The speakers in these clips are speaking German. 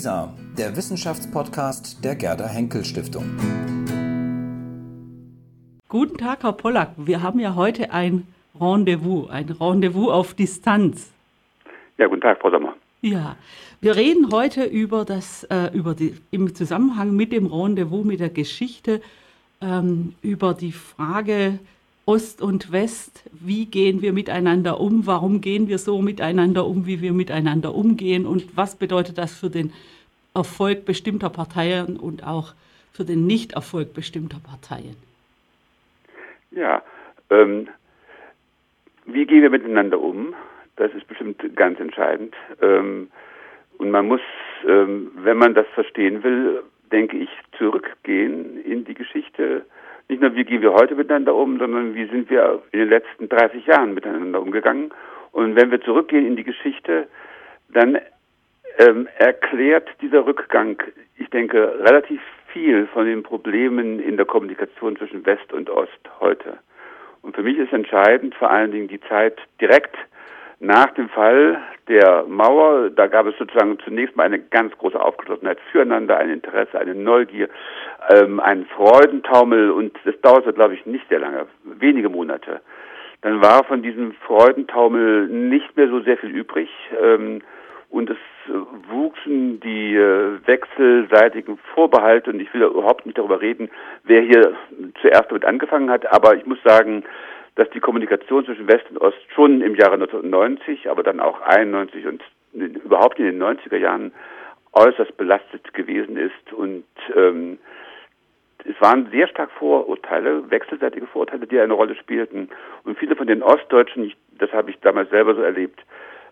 WISA, der Wissenschaftspodcast der Gerda Henkel Stiftung. Guten Tag, Herr Pollack. Wir haben ja heute ein Rendezvous, ein Rendezvous auf Distanz. Ja, guten Tag, Frau Sommer. Ja, wir reden heute über das, äh, über die, im Zusammenhang mit dem Rendezvous, mit der Geschichte, ähm, über die Frage Ost und West, wie gehen wir miteinander um, warum gehen wir so miteinander um, wie wir miteinander umgehen und was bedeutet das für den Erfolg bestimmter Parteien und auch für den Nichterfolg bestimmter Parteien. Ja, ähm, wie gehen wir miteinander um? Das ist bestimmt ganz entscheidend. Ähm, und man muss, ähm, wenn man das verstehen will, denke ich, zurückgehen in die Geschichte. Nicht nur, wie gehen wir heute miteinander um, sondern wie sind wir in den letzten 30 Jahren miteinander umgegangen. Und wenn wir zurückgehen in die Geschichte, dann ähm, erklärt dieser Rückgang, ich denke, relativ viel von den Problemen in der Kommunikation zwischen West und Ost heute. Und für mich ist entscheidend vor allen Dingen die Zeit direkt nach dem Fall der Mauer, da gab es sozusagen zunächst mal eine ganz große Aufgeschlossenheit füreinander, ein Interesse, eine Neugier, ähm, einen Freudentaumel und das dauerte, glaube ich, nicht sehr lange, wenige Monate. Dann war von diesem Freudentaumel nicht mehr so sehr viel übrig ähm, und es wuchsen die äh, wechselseitigen Vorbehalte und ich will überhaupt nicht darüber reden, wer hier zuerst damit angefangen hat, aber ich muss sagen, dass die Kommunikation zwischen West und Ost schon im Jahre 1990, aber dann auch 91 und überhaupt in den 90er Jahren äußerst belastet gewesen ist und ähm, es waren sehr stark Vorurteile, wechselseitige Vorurteile, die eine Rolle spielten. Und viele von den Ostdeutschen, das habe ich damals selber so erlebt,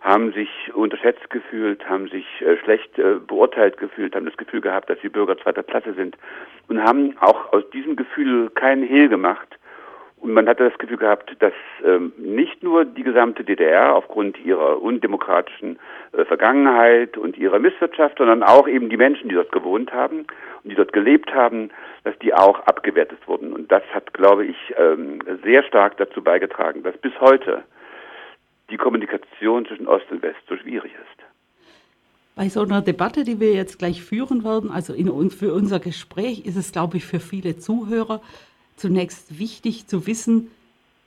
haben sich unterschätzt gefühlt, haben sich äh, schlecht äh, beurteilt gefühlt, haben das Gefühl gehabt, dass sie Bürger zweiter Klasse sind und haben auch aus diesem Gefühl keinen Hehl gemacht, und man hatte das Gefühl gehabt, dass ähm, nicht nur die gesamte DDR aufgrund ihrer undemokratischen äh, Vergangenheit und ihrer Misswirtschaft, sondern auch eben die Menschen, die dort gewohnt haben und die dort gelebt haben, dass die auch abgewertet wurden. Und das hat, glaube ich, ähm, sehr stark dazu beigetragen, dass bis heute die Kommunikation zwischen Ost und West so schwierig ist. Bei so einer Debatte, die wir jetzt gleich führen werden, also in, für unser Gespräch, ist es, glaube ich, für viele Zuhörer zunächst wichtig zu wissen,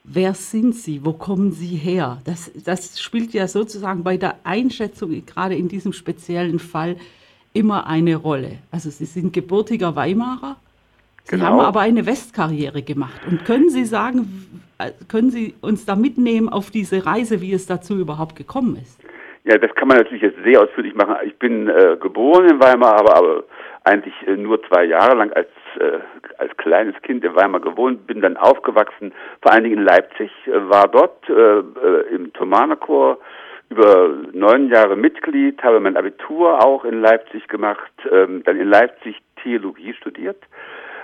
wer sind Sie, wo kommen Sie her? Das, das spielt ja sozusagen bei der Einschätzung, gerade in diesem speziellen Fall, immer eine Rolle. Also Sie sind gebürtiger Weimarer, Sie genau. haben aber eine Westkarriere gemacht. Und können Sie sagen, können Sie uns da mitnehmen auf diese Reise, wie es dazu überhaupt gekommen ist? Ja, das kann man natürlich jetzt sehr ausführlich machen. Ich bin äh, geboren in Weimar, aber, aber eigentlich äh, nur zwei Jahre lang als äh, als kleines Kind in Weimar gewohnt, bin dann aufgewachsen, vor allen Dingen in Leipzig, äh, war dort äh, äh, im Thomanerchor über neun Jahre Mitglied, habe mein Abitur auch in Leipzig gemacht, ähm, dann in Leipzig Theologie studiert.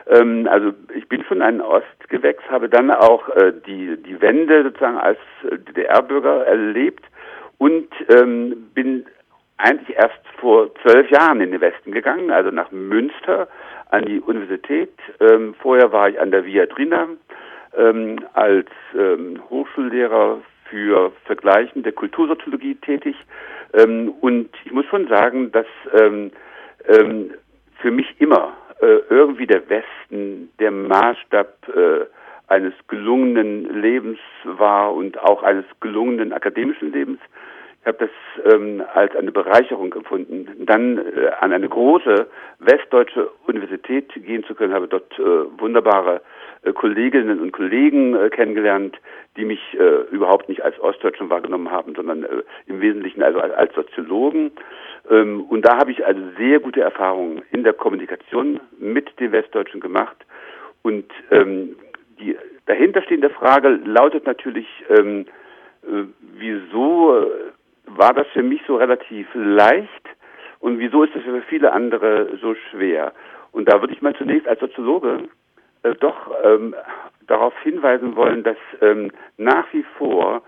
Ähm, also ich bin schon ein Ostgewächs, habe dann auch äh, die, die Wende sozusagen als DDR-Bürger erlebt und ähm, bin eigentlich erst vor zwölf Jahren in den Westen gegangen, also nach Münster an die Universität. Ähm, vorher war ich an der Viadrina ähm, als ähm, Hochschullehrer für vergleichende Kultursoziologie tätig. Ähm, und ich muss schon sagen, dass ähm, ähm, für mich immer äh, irgendwie der Westen der Maßstab äh, eines gelungenen Lebens war und auch eines gelungenen akademischen Lebens. Habe das ähm, als eine Bereicherung empfunden, dann äh, an eine große westdeutsche Universität gehen zu können, habe dort äh, wunderbare äh, Kolleginnen und Kollegen äh, kennengelernt, die mich äh, überhaupt nicht als Ostdeutschen wahrgenommen haben, sondern äh, im Wesentlichen also als, als Soziologen. Ähm, und da habe ich also sehr gute Erfahrungen in der Kommunikation mit den Westdeutschen gemacht. Und ähm, die dahinterstehende Frage lautet natürlich, ähm, äh, wieso war das für mich so relativ leicht und wieso ist das für viele andere so schwer? Und da würde ich mal zunächst als Soziologe äh, doch ähm, darauf hinweisen wollen, dass ähm, nach wie vor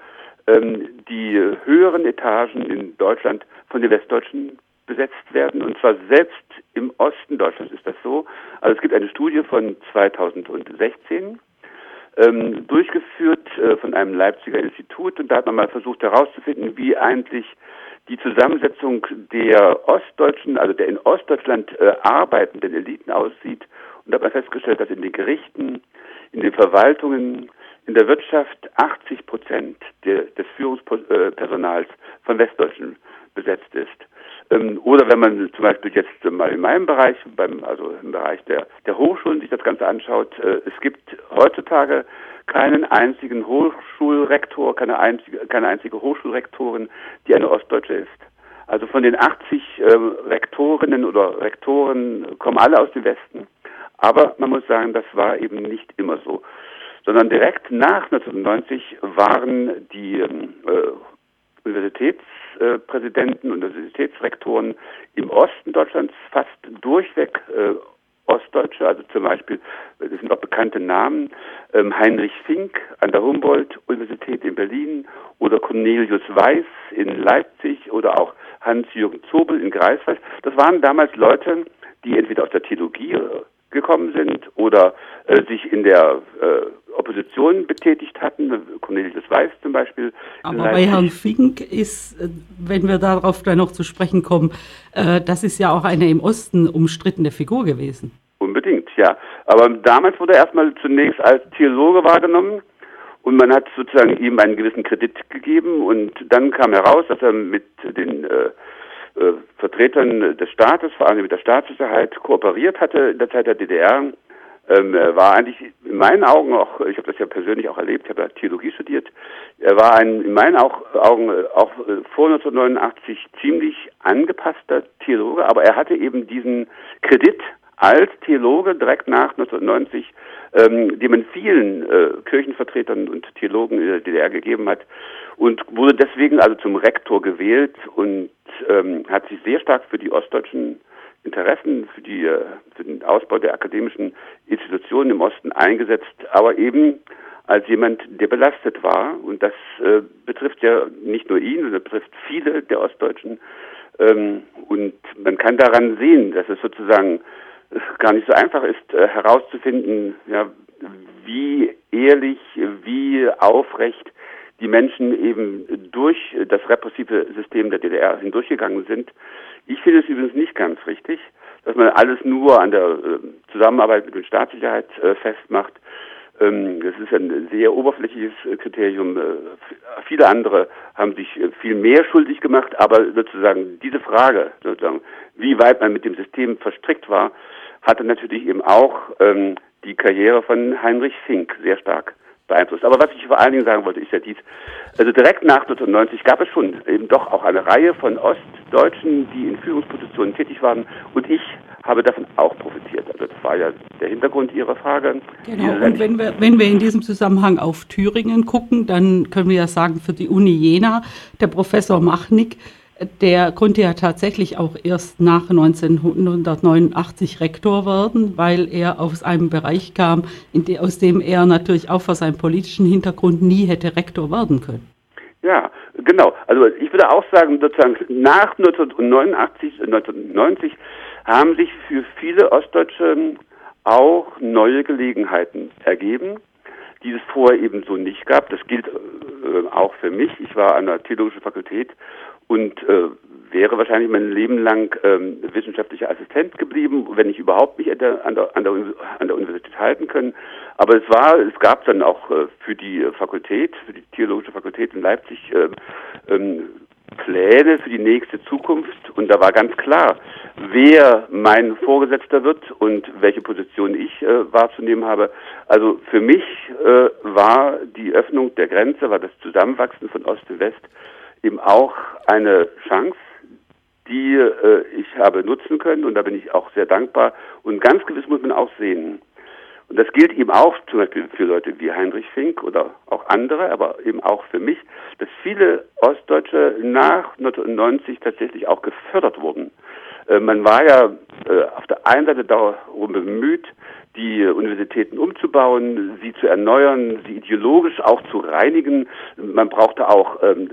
ähm, die höheren Etagen in Deutschland von den Westdeutschen besetzt werden und zwar selbst im Osten Deutschlands ist das so. Also es gibt eine Studie von 2016 ähm, durchgeführt äh, von einem Leipziger Institut und da hat man mal versucht herauszufinden, wie eigentlich die Zusammensetzung der Ostdeutschen, also der in Ostdeutschland äh, arbeitenden Eliten aussieht. Und hat man festgestellt, dass in den Gerichten, in den Verwaltungen, in der Wirtschaft 80 Prozent des Führungspersonals von Westdeutschen besetzt ist. Ähm, oder wenn man zum Beispiel jetzt mal in meinem Bereich, beim, also im Bereich der, der Hochschulen sich das Ganze anschaut, äh, es gibt heutzutage keinen einzigen Hochschulrektor, keine einzige, keine einzige Hochschulrektorin, die eine Ostdeutsche ist. Also von den 80 äh, Rektorinnen oder Rektoren kommen alle aus dem Westen. Aber man muss sagen, das war eben nicht immer so. Sondern direkt nach 1990 waren die ähm, äh, Universitätspräsidenten, Universitätsrektoren im Osten Deutschlands fast durchweg äh, Ostdeutsche, also zum Beispiel, das sind auch bekannte Namen, ähm, Heinrich Fink an der Humboldt-Universität in Berlin oder Cornelius Weiß in Leipzig oder auch Hans-Jürgen Zobel in Greifswald. Das waren damals Leute, die entweder aus der Theologie gekommen sind oder äh, sich in der äh, Opposition betätigt hatten, Cornelius Weiß zum Beispiel. Aber bei Herrn Fink ist, äh, wenn wir darauf gleich noch zu sprechen kommen, äh, das ist ja auch eine im Osten umstrittene Figur gewesen. Unbedingt, ja. Aber damals wurde er erstmal zunächst als Theologe wahrgenommen und man hat sozusagen ihm einen gewissen Kredit gegeben und dann kam heraus, dass er mit den äh, äh, Vertretern des Staates, vor allem mit der Staatssicherheit, kooperiert hatte in der Zeit der DDR. Ähm, war eigentlich in meinen Augen auch, ich habe das ja persönlich auch erlebt, ich habe ja Theologie studiert, er war ein, in meinen Augen auch äh, vor 1989 ziemlich angepasster Theologe, aber er hatte eben diesen Kredit als Theologe direkt nach 1990, ähm, den man vielen äh, Kirchenvertretern und Theologen in der DDR gegeben hat und wurde deswegen also zum Rektor gewählt und ähm, hat sich sehr stark für die ostdeutschen Interessen, für, die, äh, für den Ausbau der akademischen Institutionen im Osten eingesetzt, aber eben als jemand, der belastet war. Und das äh, betrifft ja nicht nur ihn, sondern betrifft viele der Ostdeutschen. Ähm, und man kann daran sehen, dass es sozusagen gar nicht so einfach ist, äh, herauszufinden, ja, wie ehrlich, wie aufrecht die Menschen eben durch das repressive System der DDR hindurchgegangen sind. Ich finde es übrigens nicht ganz richtig, dass man alles nur an der äh, Zusammenarbeit mit der Staatssicherheit äh, festmacht. Ähm, das ist ein sehr oberflächliches Kriterium. Äh, viele andere haben sich viel mehr schuldig gemacht, aber sozusagen diese Frage, sozusagen, wie weit man mit dem System verstrickt war, hatte natürlich eben auch ähm, die Karriere von Heinrich Fink sehr stark beeinflusst. Aber was ich vor allen Dingen sagen wollte, ist ja dies. Also direkt nach 1990 gab es schon eben doch auch eine Reihe von Ostdeutschen, die in Führungspositionen tätig waren. Und ich habe davon auch profitiert. Also das war ja der Hintergrund Ihrer Frage. Genau, und wenn wir, wenn wir in diesem Zusammenhang auf Thüringen gucken, dann können wir ja sagen, für die Uni Jena, der Professor Machnick, der konnte ja tatsächlich auch erst nach 1989 Rektor werden, weil er aus einem Bereich kam, de, aus dem er natürlich auch vor seinem politischen Hintergrund nie hätte Rektor werden können. Ja, genau. Also ich würde auch sagen, sozusagen nach 1989, 1990 haben sich für viele Ostdeutsche auch neue Gelegenheiten ergeben, die es vorher eben so nicht gab. Das gilt äh, auch für mich. Ich war an der Theologischen Fakultät und äh, wäre wahrscheinlich mein Leben lang ähm, wissenschaftlicher Assistent geblieben, wenn ich überhaupt mich an der, an der, an der, Universität halten können. Aber es war, es gab dann auch äh, für die Fakultät, für die Theologische Fakultät in Leipzig äh, ähm, Pläne für die nächste Zukunft und da war ganz klar, wer mein Vorgesetzter wird und welche Position ich äh, wahrzunehmen habe. Also für mich äh, war die Öffnung der Grenze, war das Zusammenwachsen von Ost und West eben auch eine Chance, die äh, ich habe nutzen können und da bin ich auch sehr dankbar. Und ganz gewiss muss man auch sehen, und das gilt eben auch zum Beispiel für Leute wie Heinrich Fink oder auch andere, aber eben auch für mich, dass viele Ostdeutsche nach 1990 tatsächlich auch gefördert wurden. Äh, man war ja äh, auf der einen Seite darum bemüht, die Universitäten umzubauen, sie zu erneuern, sie ideologisch auch zu reinigen. Man brauchte auch ähm,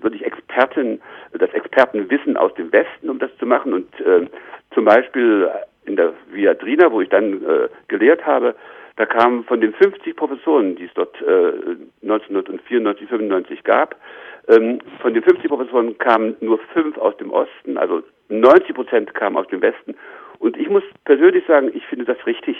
wirklich Experten, das Expertenwissen aus dem Westen, um das zu machen. Und äh, zum Beispiel in der Viadrina, wo ich dann äh, gelehrt habe, Da kamen von den 50 Professoren, die es dort äh, 1994, 95 gab, ähm, von den 50 Professoren kamen nur fünf aus dem Osten, also 90 Prozent kamen aus dem Westen. Und ich muss persönlich sagen, ich finde das richtig,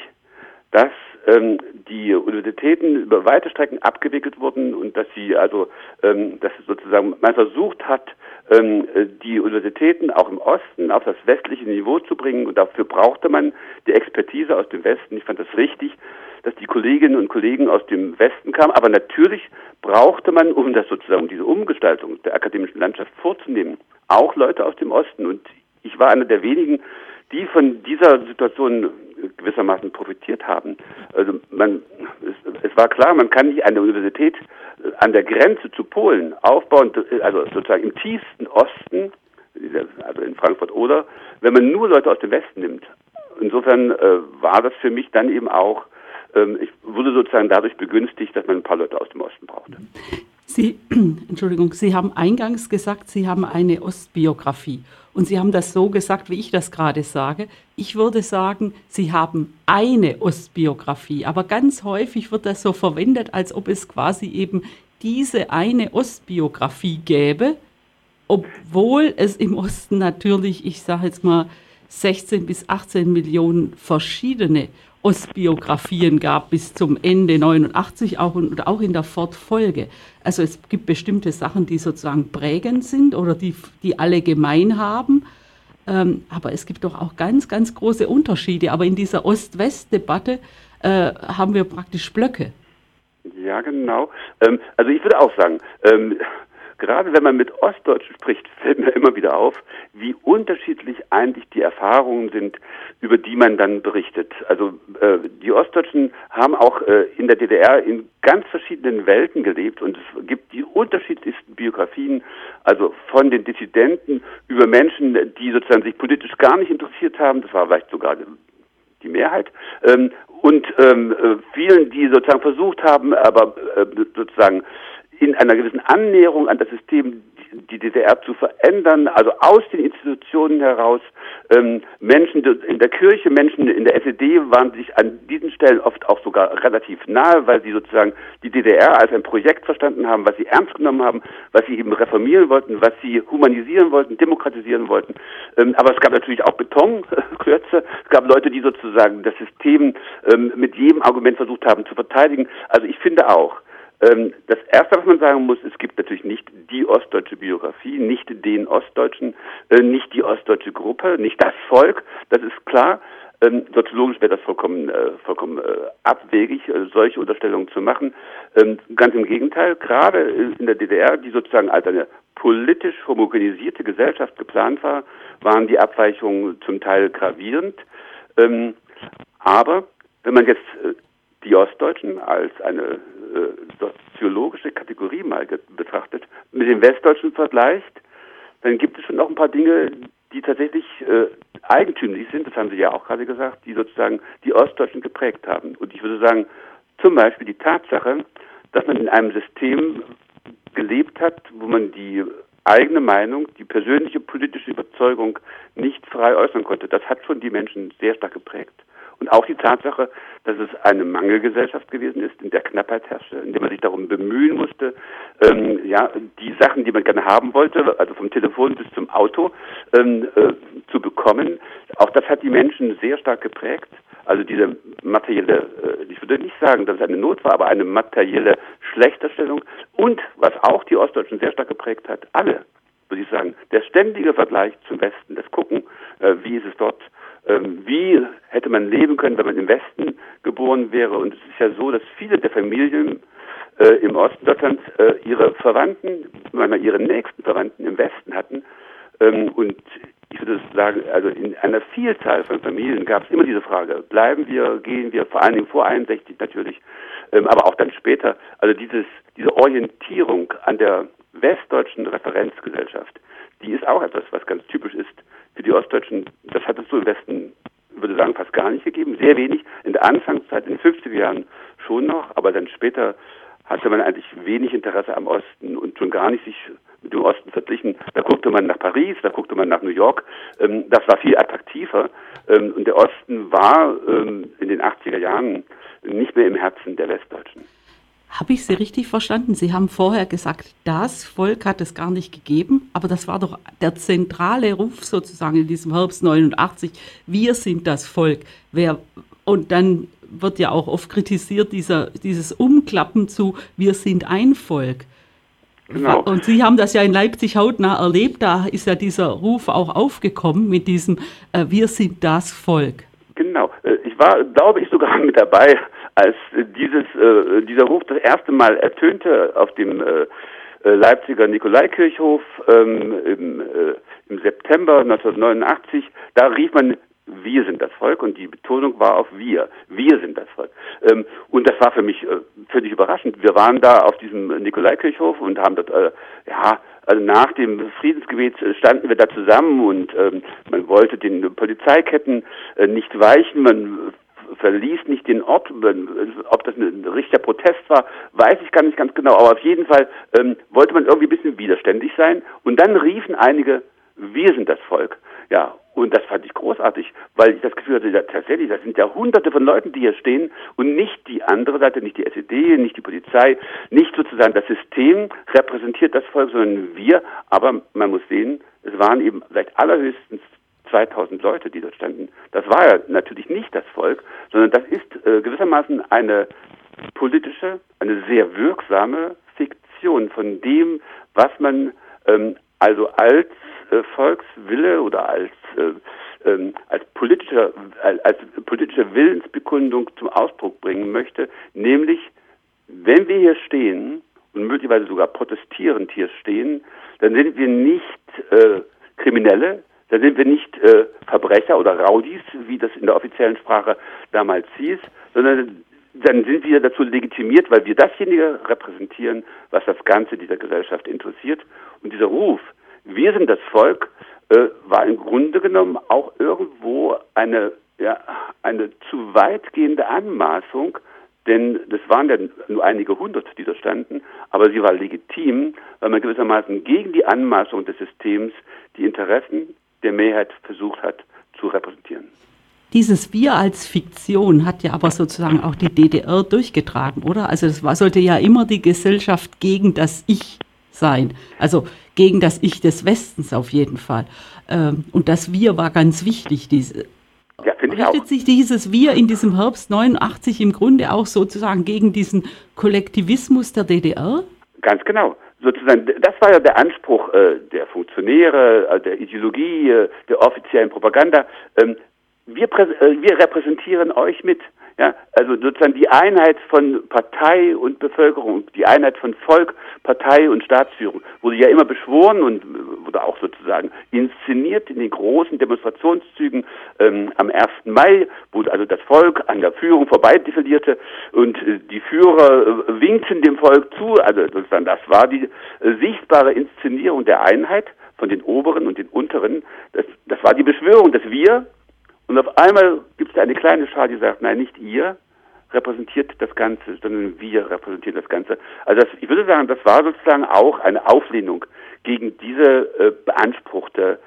dass ähm, die Universitäten über weite Strecken abgewickelt wurden und dass sie also, ähm, dass sozusagen man versucht hat, ähm, die Universitäten auch im Osten auf das westliche Niveau zu bringen. Und dafür brauchte man die Expertise aus dem Westen. Ich fand das richtig, dass die Kolleginnen und Kollegen aus dem Westen kamen, aber natürlich brauchte man, um das sozusagen diese Umgestaltung der akademischen Landschaft vorzunehmen, auch Leute aus dem Osten. Und ich war einer der wenigen, die von dieser Situation gewissermaßen profitiert haben. Also man, es, es, war klar, man kann nicht eine Universität äh, an der Grenze zu Polen aufbauen, also sozusagen im tiefsten Osten, also in Frankfurt oder, wenn man nur Leute aus dem Westen nimmt. Insofern äh, war das für mich dann eben auch, ähm, ich wurde sozusagen dadurch begünstigt, dass man ein paar Leute aus dem Osten brauchte. Sie, Entschuldigung, Sie haben eingangs gesagt, Sie haben eine Ostbiografie. Und Sie haben das so gesagt, wie ich das gerade sage. Ich würde sagen, Sie haben eine Ostbiografie. Aber ganz häufig wird das so verwendet, als ob es quasi eben diese eine Ostbiografie gäbe, obwohl es im Osten natürlich, ich sage jetzt mal, 16 bis 18 Millionen verschiedene Ostbiografien gab bis zum Ende 89 auch und auch in der Fortfolge. Also es gibt bestimmte Sachen, die sozusagen prägend sind oder die, die alle gemein haben. Ähm, aber es gibt doch auch ganz, ganz große Unterschiede. Aber in dieser Ost-West-Debatte äh, haben wir praktisch Blöcke. Ja, genau. Ähm, also ich würde auch sagen, ähm, gerade wenn man mit Ostdeutschen spricht, fällt mir immer wieder auf, wie unterschiedlich eigentlich die Erfahrungen sind, über die man dann berichtet. Also äh, die Ostdeutschen haben auch äh, in der DDR in ganz verschiedenen Welten gelebt und es gibt die unterschiedlichsten Biografien, also von den Dissidenten über Menschen, die sozusagen sich politisch gar nicht interessiert haben, das war vielleicht sogar die Mehrheit, ähm, und ähm, äh, vielen, die sozusagen versucht haben, aber äh, sozusagen in einer gewissen Annäherung an das System die DDR zu verändern, also aus den Institutionen heraus. Ähm, Menschen in der Kirche, Menschen in der SED waren sich an diesen Stellen oft auch sogar relativ nahe, weil sie sozusagen die DDR als ein Projekt verstanden haben, was sie ernst genommen haben, was sie eben reformieren wollten, was sie humanisieren wollten, demokratisieren wollten. Ähm, aber es gab natürlich auch Betonklötze. Es gab Leute, die sozusagen das System ähm, mit jedem Argument versucht haben zu verteidigen. Also ich finde auch, das Erste, was man sagen muss, es gibt natürlich nicht die ostdeutsche Biografie, nicht den Ostdeutschen, äh, nicht die ostdeutsche Gruppe, nicht das Volk, das ist klar. Ähm, soziologisch wäre das vollkommen, äh, vollkommen äh, abwegig, äh, solche Unterstellungen zu machen. Ähm, ganz im Gegenteil, gerade in der DDR, die sozusagen als eine politisch homogenisierte Gesellschaft geplant war, waren die Abweichungen zum Teil gravierend. Ähm, aber wenn man jetzt äh, die Ostdeutschen als eine äh, soziologische Kategorie mal betrachtet, mit den Westdeutschen vergleicht, dann gibt es schon noch ein paar Dinge, die tatsächlich äh, eigentümlich sind, das haben Sie ja auch gerade gesagt, die sozusagen die Ostdeutschen geprägt haben. Und ich würde sagen, zum Beispiel die Tatsache, dass man in einem System gelebt hat, wo man die eigene Meinung, die persönliche politische Überzeugung nicht frei äußern konnte. Das hat schon die Menschen sehr stark geprägt. Und auch die Tatsache, dass es eine Mangelgesellschaft gewesen ist, in der Knappheit herrschte, in der man sich darum bemühen musste, ähm, ja, die Sachen, die man gerne haben wollte, also vom Telefon bis zum Auto, ähm, äh, zu bekommen. Auch das hat die Menschen sehr stark geprägt. Also diese materielle, äh, ich würde nicht sagen, dass es eine Not war, aber eine materielle Schlechterstellung. Und was auch die Ostdeutschen sehr stark geprägt hat, alle, würde ich sagen, der ständige Vergleich zum Westen, das Gucken, äh, wie ist es dort, wie hätte man leben können, wenn man im Westen geboren wäre. Und es ist ja so, dass viele der Familien äh, im Osten Deutschlands äh, ihre Verwandten, manchmal ihre nächsten Verwandten im Westen hatten. Ähm, und ich würde sagen, also in einer Vielzahl von Familien gab es immer diese Frage, bleiben wir, gehen wir, vor allen Dingen vor 61 natürlich, ähm, aber auch dann später. Also dieses, diese Orientierung an der westdeutschen Referenzgesellschaft, die ist auch etwas, was ganz typisch ist für die Ostdeutschen. Das hat es so im Westen, würde sagen, fast gar nicht gegeben. Sehr wenig. In der Anfangszeit, in den 50er Jahren schon noch, aber dann später hatte man eigentlich wenig Interesse am Osten und schon gar nicht sich mit dem Osten verglichen. Da guckte man nach Paris, da guckte man nach New York. Ähm, das war viel attraktiver. Ähm, und der Osten war ähm, in den 80er Jahren nicht mehr im Herzen der Westdeutschen. Habe ich Sie richtig verstanden? Sie haben vorher gesagt, das Volk hat es gar nicht gegeben, aber das war doch der zentrale Ruf sozusagen in diesem Herbst 89. Wir sind das Volk. Wer, und dann wird ja auch oft kritisiert, dieser, dieses Umklappen zu, wir sind ein Volk. Genau. Und Sie haben das ja in Leipzig hautnah erlebt, da ist ja dieser Ruf auch aufgekommen mit diesem, äh, wir sind das Volk. Genau, äh, ich war, glaube ich, sogar mit dabei, als dieses, äh, dieser Ruf das erste Mal ertönte auf dem äh, äh Leipziger Nikolaikirchhof ähm, im, äh, im September 1989. Da rief man wir sind das Volk und die Betonung war auf wir. Wir sind das Volk. Ähm, und das war für mich äh, völlig überraschend. Wir waren da auf diesem Nikolaikirchhof und haben dort, äh, ja, also nach dem Friedensgebet standen wir da zusammen und ähm, man wollte den Polizeiketten äh, nicht weichen, man verließ nicht den Ort. Ob das ein richtiger Protest war, weiß ich gar nicht ganz genau. Aber auf jeden Fall ähm, wollte man irgendwie ein bisschen widerständig sein. Und dann riefen einige, wir sind das Volk. Ja, und das fand ich großartig, weil ich das Gefühl hatte, ja, tatsächlich, das sind ja hunderte von Leuten, die hier stehen und nicht die andere Seite, nicht die SED, nicht die Polizei, nicht sozusagen das System repräsentiert das Volk, sondern wir. Aber man muss sehen, es waren eben vielleicht allerhöchstens 2000 Leute, die dort standen. Das war ja natürlich nicht das Volk, sondern das ist äh, gewissermaßen eine politische, eine sehr wirksame Fiktion von dem, was man ähm, also als äh, Volkswille oder als äh, ähm, als politischer als politische Willensbekundung zum Ausdruck bringen möchte, nämlich wenn wir hier stehen und möglicherweise sogar protestierend hier stehen, dann sind wir nicht äh, Kriminelle, da sind wir nicht äh, Verbrecher oder Raudis, wie das in der offiziellen Sprache damals hieß, sondern dann sind wir dazu legitimiert, weil wir dasjenige repräsentieren, was das Ganze dieser Gesellschaft interessiert. Und dieser Ruf, wir sind das Volk, äh, war im Grunde genommen auch irgendwo eine, ja, eine zu weitgehende Anmaßung, denn das waren ja nur einige hundert, die da standen, aber sie war legitim, weil man gewissermaßen gegen die Anmaßung des Systems die Interessen der Mehrheit versucht hat zu repräsentieren. Dieses Wir als Fiktion hat ja aber sozusagen auch die DDR durchgetragen, oder? Also es war, sollte ja immer die Gesellschaft gegen das Ich sein. Also gegen das Ich des Westens auf jeden Fall. Ähm, und das Wir war ganz wichtig. Diese, ja, richtet sich dieses Wir in diesem Herbst 89 im Grunde auch sozusagen gegen diesen Kollektivismus der DDR? Ganz genau sozusagen, das war ja der Anspruch äh, der Funktionäre, äh, der Ideologie, äh, der offiziellen Propaganda. Ähm, wir, äh, wir repräsentieren euch mit. Ja, also sozusagen die Einheit von Partei und Bevölkerung, die Einheit von Volk, Partei und Staatsführung wurde ja immer beschworen und wurde auch sozusagen inszeniert in den großen Demonstrationszügen ähm, am 1. Mai, wo also das Volk an der Führung vorbeidefilierte und äh, die Führer äh, winkten dem Volk zu. Also sozusagen das war die äh, sichtbare Inszenierung der Einheit von den Oberen und den Unteren. Das, das war die Beschwörung, dass wir und auf einmal gibt es eine kleine Schar, die sagt, nein, nicht ihr repräsentiert das Ganze, sondern wir repräsentieren das Ganze. Also das, ich würde sagen, das war sozusagen auch eine Auflehnung gegen diese äh, beanspruchte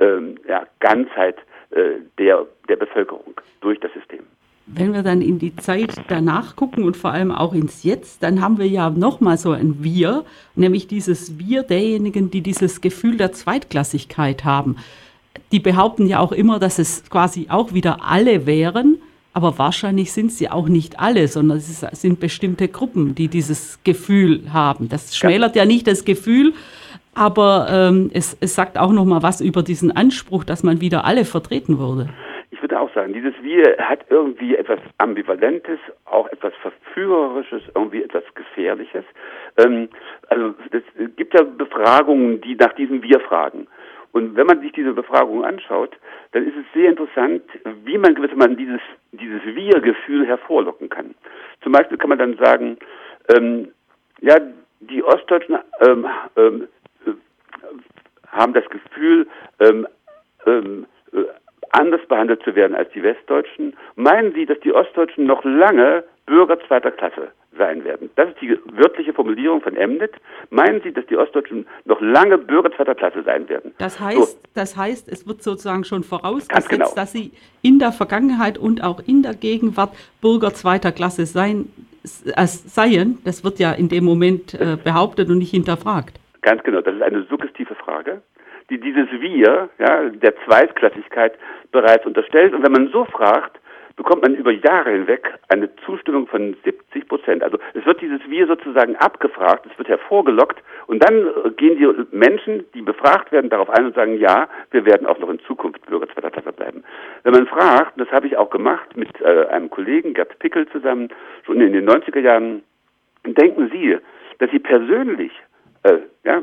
äh, ja, Ganzheit äh, der, der Bevölkerung durch das System. Wenn wir dann in die Zeit danach gucken und vor allem auch ins Jetzt, dann haben wir ja nochmal so ein Wir, nämlich dieses Wir derjenigen, die dieses Gefühl der Zweitklassigkeit haben die behaupten ja auch immer, dass es quasi auch wieder alle wären, aber wahrscheinlich sind sie auch nicht alle, sondern es sind bestimmte Gruppen, die dieses Gefühl haben. Das schmälert ja, ja nicht das Gefühl, aber ähm, es, es sagt auch noch mal was über diesen Anspruch, dass man wieder alle vertreten würde. Ich würde auch sagen, dieses Wir hat irgendwie etwas Ambivalentes, auch etwas Verführerisches, irgendwie etwas Gefährliches. Ähm, also es gibt ja Befragungen, die nach diesem Wir fragen. Und wenn man sich diese Befragung anschaut, dann ist es sehr interessant, wie man gewissermaßen dieses, dieses Wir-Gefühl hervorlocken kann. Zum Beispiel kann man dann sagen, ähm, ja, die Ostdeutschen ähm, ähm, äh, haben das Gefühl, ähm, ähm, äh, anders behandelt zu werden als die Westdeutschen. Meinen Sie, dass die Ostdeutschen noch lange Bürger zweiter Klasse sein werden. Das ist die wörtliche Formulierung von Emnet. Meinen Sie, dass die Ostdeutschen noch lange Bürger zweiter Klasse sein werden? Das heißt, so. das heißt es wird sozusagen schon vorausgesetzt, genau. dass sie in der Vergangenheit und auch in der Gegenwart Bürger zweiter Klasse sein, äh, seien. Das wird ja in dem Moment äh, behauptet und nicht hinterfragt. Ganz genau, das ist eine suggestive Frage, die dieses Wir, ja, der Zweitklassigkeit bereits unterstellt. Und wenn man so fragt, bekommt man über Jahre hinweg eine Zustimmung von 70 Prozent. Also es wird dieses Wir sozusagen abgefragt, es wird hervorgelockt und dann äh, gehen die Menschen, die befragt werden, darauf ein und sagen, ja, wir werden auch noch in Zukunft Bürger zweiter Klasse bleiben. Wenn man fragt, das habe ich auch gemacht mit äh, einem Kollegen, Gerd Pickel zusammen, schon in den 90er Jahren, denken Sie, dass Sie persönlich äh, ja,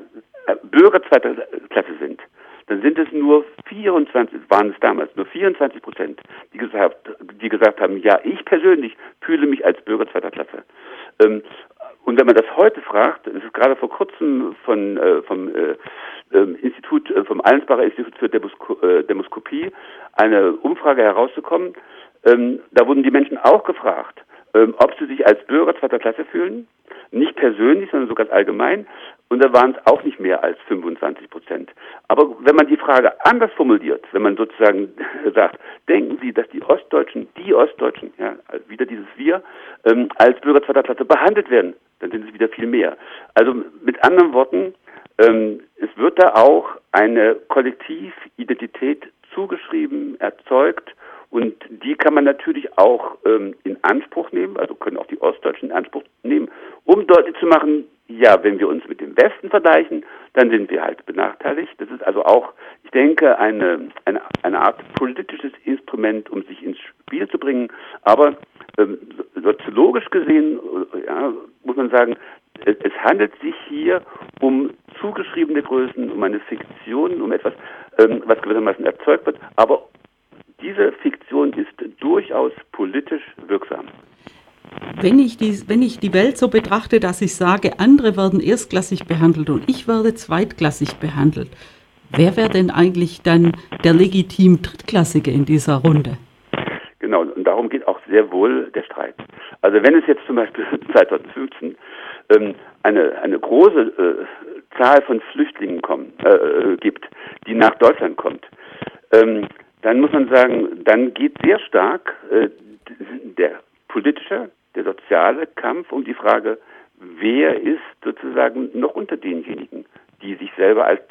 Bürger zweiter Klasse sind, dann sind es nur 24, waren es damals nur 24 Prozent, die gesagt, die gesagt haben, ja, ich persönlich fühle mich als Bürger zweiter Klasse. Ähm, und wenn man das heute fragt, es ist gerade vor kurzem von, äh, vom äh, ähm, Institut, äh, vom Allensbacher Institut für Demosko äh, Demoskopie eine Umfrage herausgekommen. Ähm, da wurden die Menschen auch gefragt, ähm, ob sie sich als Bürger zweiter Klasse fühlen. Nicht persönlich, sondern sogar allgemein. Und da waren es auch nicht mehr als 25 Prozent. Aber wenn man die Frage anders formuliert, wenn man sozusagen sagt, denken Sie, dass die Ostdeutschen, die Ostdeutschen, ja, wieder dieses Wir, ähm, als Bürger zweiter Klasse behandelt werden, dann sind es wieder viel mehr. Also mit anderen Worten, ähm, es wird da auch eine Kollektividentität zugeschrieben, erzeugt und die kann man natürlich auch ähm, in Anspruch nehmen, also können auch die Ostdeutschen in Anspruch nehmen, um deutlich zu machen, ja, wenn wir uns mit dem Westen vergleichen, dann sind wir halt benachteiligt. Das ist also auch, ich denke, eine, eine, eine Art politisches Instrument, um sich ins Spiel zu bringen. Aber ähm, soziologisch gesehen ja, muss man sagen, es, es handelt sich hier um zugeschriebene Größen, um eine Fiktion, um etwas, ähm, was gewissermaßen erzeugt wird. Aber diese Fiktion ist durchaus politisch wirksam. Wenn ich, die, wenn ich die Welt so betrachte, dass ich sage, andere werden erstklassig behandelt und ich werde zweitklassig behandelt, wer wäre denn eigentlich dann der legitim Drittklassige in dieser Runde? Genau, und darum geht auch sehr wohl der Streit. Also wenn es jetzt zum Beispiel 2015 ähm, eine, eine große äh, Zahl von Flüchtlingen kommen, äh, äh, gibt, die nach Deutschland kommt, ähm, dann muss man sagen, dann geht sehr stark äh, der politische, der soziale Kampf um die Frage, wer ist sozusagen noch unter denjenigen, die sich selber als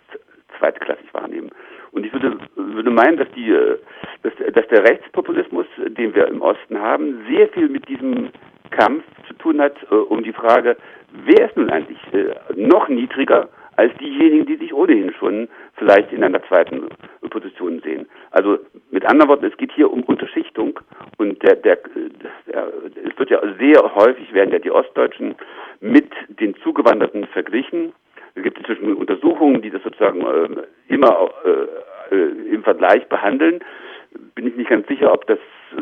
zweitklassig wahrnehmen. Und ich würde, würde meinen, dass, die, äh, dass, dass der Rechtspopulismus, den wir im Osten haben, sehr viel mit diesem Kampf zu tun hat, äh, um die Frage, wer ist nun eigentlich äh, noch niedriger als diejenigen, die sich ohnehin schon vielleicht in einer zweiten Position sehen. Also mit anderen Worten, es geht hier um Unterschichtung und der, der, der, es wird ja sehr häufig werden ja die Ostdeutschen mit den Zugewanderten verglichen. Es gibt inzwischen Untersuchungen, die das sozusagen äh, immer äh, äh, im Vergleich behandeln. Bin ich nicht ganz sicher, ob das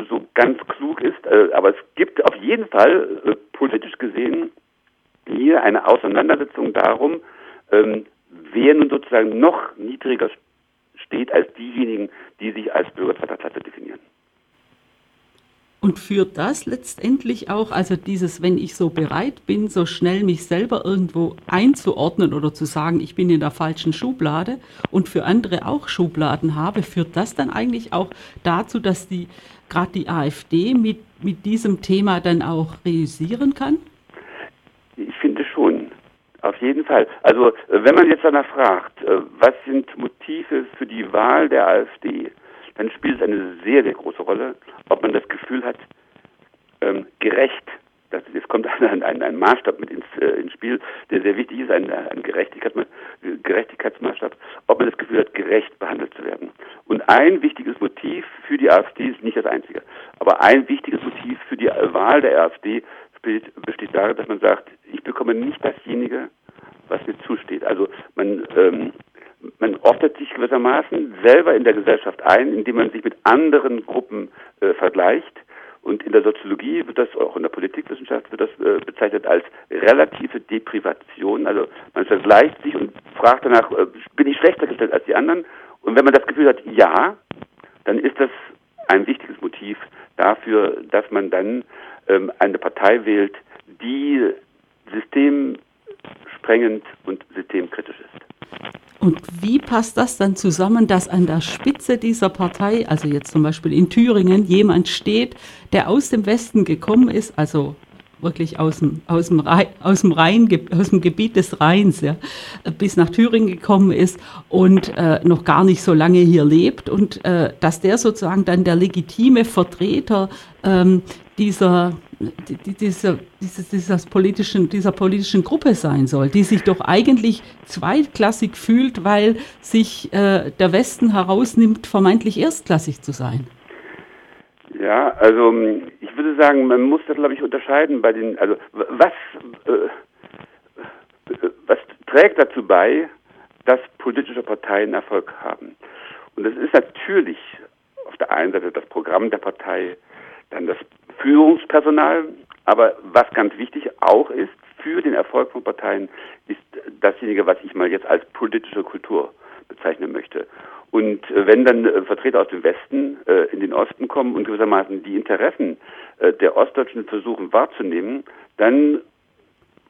so ganz klug ist, äh, aber es gibt auf jeden Fall äh, politisch gesehen hier eine Auseinandersetzung darum, ähm, wer nun sozusagen noch niedriger steht als diejenigen, die sich als Bürger zweiter Klasse definieren. Und führt das letztendlich auch, also dieses, wenn ich so bereit bin, so schnell mich selber irgendwo einzuordnen oder zu sagen, ich bin in der falschen Schublade und für andere auch Schubladen habe, führt das dann eigentlich auch dazu, dass die gerade die AfD mit, mit diesem Thema dann auch realisieren kann? Ich finde. Auf jeden Fall. Also wenn man jetzt danach fragt, äh, was sind Motive für die Wahl der AfD, dann spielt es eine sehr, sehr große Rolle, ob man das Gefühl hat, ähm, gerecht, das, jetzt kommt ein, ein, ein Maßstab mit ins, äh, ins Spiel, der sehr wichtig ist, ein, ein Gerechtigkeits, Gerechtigkeitsmaßstab, ob man das Gefühl hat, gerecht behandelt zu werden. Und ein wichtiges Motiv für die AfD ist nicht das einzige, aber ein wichtiges Motiv für die Wahl der AfD besteht darin, dass man sagt, ich bekomme nicht dasjenige, was mir zusteht. Also man, ähm, man ordnet sich gewissermaßen selber in der Gesellschaft ein, indem man sich mit anderen Gruppen äh, vergleicht. Und in der Soziologie wird das, auch in der Politikwissenschaft wird das äh, bezeichnet als relative Deprivation. Also man vergleicht sich und fragt danach, äh, bin ich schlechter gestellt als die anderen? Und wenn man das Gefühl hat, ja, dann ist das ein wichtiges Motiv dafür, dass man dann ähm, eine Partei wählt, die systemsprengend und systemkritisch ist. Und wie passt das dann zusammen, dass an der Spitze dieser Partei, also jetzt zum Beispiel in Thüringen, jemand steht, der aus dem Westen gekommen ist, also wirklich aus dem, aus dem, Rhein, aus dem, Rhein, aus dem Gebiet des Rheins ja, bis nach Thüringen gekommen ist und äh, noch gar nicht so lange hier lebt und äh, dass der sozusagen dann der legitime Vertreter ähm, dieser, dieser, dieser, politischen, dieser politischen Gruppe sein soll, die sich doch eigentlich zweitklassig fühlt, weil sich äh, der Westen herausnimmt, vermeintlich erstklassig zu sein. Ja, also ich würde sagen, man muss das, glaube ich, unterscheiden bei den, also was, äh, was trägt dazu bei, dass politische Parteien Erfolg haben? Und das ist natürlich auf der einen Seite das Programm der Partei, dann das Führungspersonal, aber was ganz wichtig auch ist für den Erfolg von Parteien, ist dasjenige, was ich mal jetzt als politische Kultur bezeichnen möchte. Und äh, wenn dann äh, Vertreter aus dem Westen äh, in den Osten kommen und gewissermaßen die Interessen äh, der Ostdeutschen versuchen wahrzunehmen, dann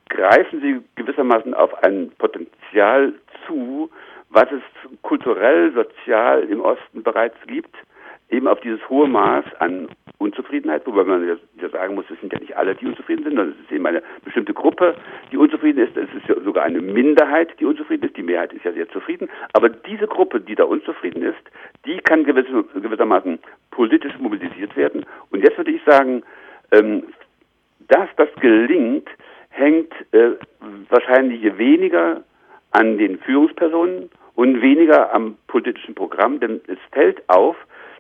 greifen sie gewissermaßen auf ein Potenzial zu, was es kulturell, sozial im Osten bereits gibt, eben auf dieses hohe Maß an Unzufriedenheit, wobei man ja sagen muss, es sind ja nicht alle, die unzufrieden sind, sondern es ist eben eine bestimmte Gruppe, die unzufrieden ist. Es ist ja sogar eine Minderheit, die unzufrieden ist. Die Mehrheit ist ja sehr zufrieden. Aber diese Gruppe, die da unzufrieden ist, die kann gewissermaßen politisch mobilisiert werden. Und jetzt würde ich sagen, ähm, dass das gelingt, hängt äh, wahrscheinlich weniger an den Führungspersonen und weniger am politischen Programm, denn es fällt auf,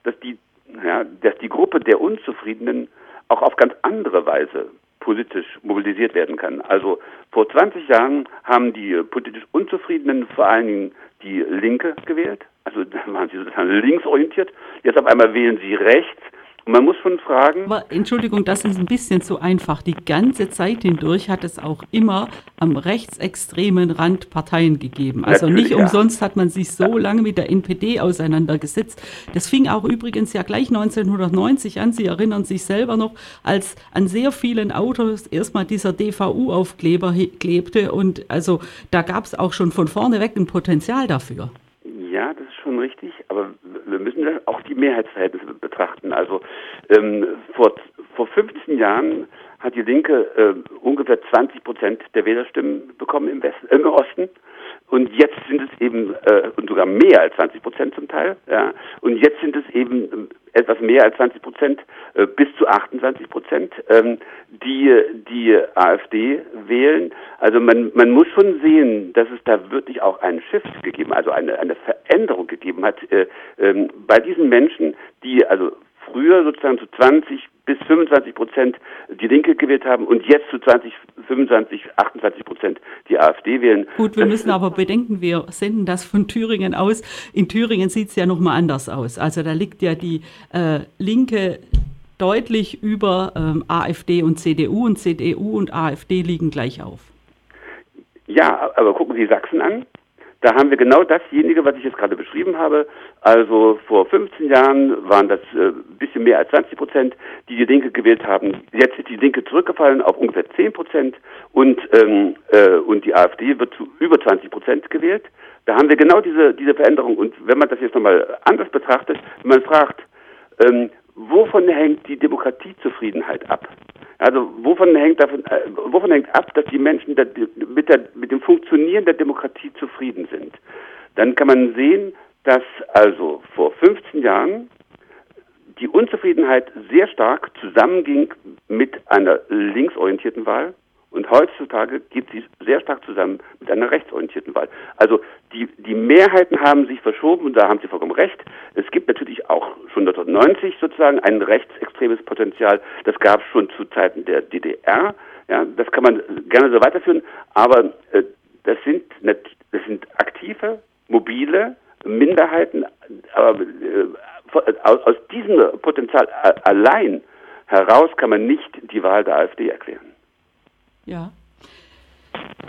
dass die ja, dass die Gruppe der Unzufriedenen auch auf ganz andere Weise politisch mobilisiert werden kann. Also vor 20 Jahren haben die politisch Unzufriedenen vor allen Dingen die Linke gewählt, also da waren sie sozusagen linksorientiert. Jetzt auf einmal wählen sie rechts man muss schon fragen. Aber Entschuldigung, das ist ein bisschen zu einfach. Die ganze Zeit hindurch hat es auch immer am rechtsextremen Rand Parteien gegeben. Also Natürlich, nicht umsonst ja. hat man sich so lange mit der NPD auseinandergesetzt. Das fing auch übrigens ja gleich 1990 an. Sie erinnern sich selber noch, als an sehr vielen Autos erstmal dieser DVU-Aufkleber klebte. Und also da gab es auch schon von vorne weg ein Potenzial dafür. Ja, das schon richtig, aber wir müssen auch die Mehrheitsverhältnisse betrachten. Also ähm, vor, vor 15 Jahren hat die Linke äh, ungefähr 20 Prozent der Wählerstimmen bekommen im, Westen, äh, im Osten. Und jetzt sind es eben, äh, und sogar mehr als 20 Prozent zum Teil, ja. Und jetzt sind es eben äh, etwas mehr als 20 Prozent, äh, bis zu 28 Prozent, ähm, die die AfD wählen. Also man, man muss schon sehen, dass es da wirklich auch einen Shift gegeben, also eine, eine Veränderung gegeben hat äh, ähm, bei diesen Menschen, die also früher sozusagen zu 20 bis 25 Prozent die Linke gewählt haben und jetzt zu 20, 25, 28 Prozent die AfD wählen. Gut, wir müssen aber bedenken, wir senden das von Thüringen aus. In Thüringen sieht es ja nochmal anders aus. Also da liegt ja die äh, Linke deutlich über ähm, AfD und CDU und CDU und AfD liegen gleich auf. Ja, aber gucken Sie Sachsen an. Da haben wir genau dasjenige, was ich jetzt gerade beschrieben habe. Also vor 15 Jahren waren das äh, bisschen mehr als 20 Prozent, die die Linke gewählt haben. Jetzt ist die Linke zurückgefallen auf ungefähr 10 Prozent und, ähm, äh, und die AfD wird zu über 20 Prozent gewählt. Da haben wir genau diese, diese Veränderung. Und wenn man das jetzt nochmal anders betrachtet, wenn man fragt, ähm, wovon hängt die Demokratiezufriedenheit ab? Also wovon hängt, davon, äh, wovon hängt ab, dass die Menschen der, mit, der, mit dem Funktionieren der Demokratie zufrieden sind? Dann kann man sehen, dass also vor 15 Jahren die Unzufriedenheit sehr stark zusammenging mit einer linksorientierten Wahl und heutzutage geht sie sehr stark zusammen mit einer rechtsorientierten Wahl. Also die, die Mehrheiten haben sich verschoben und da haben Sie vollkommen recht. Es gibt natürlich auch schon 1990 sozusagen ein rechtsextremes Potenzial. Das gab es schon zu Zeiten der DDR. Ja, das kann man gerne so weiterführen. Aber äh, das sind das sind aktive, mobile Minderheiten. Aber äh, aus, aus diesem Potenzial allein heraus kann man nicht die Wahl der AfD erklären. Ja.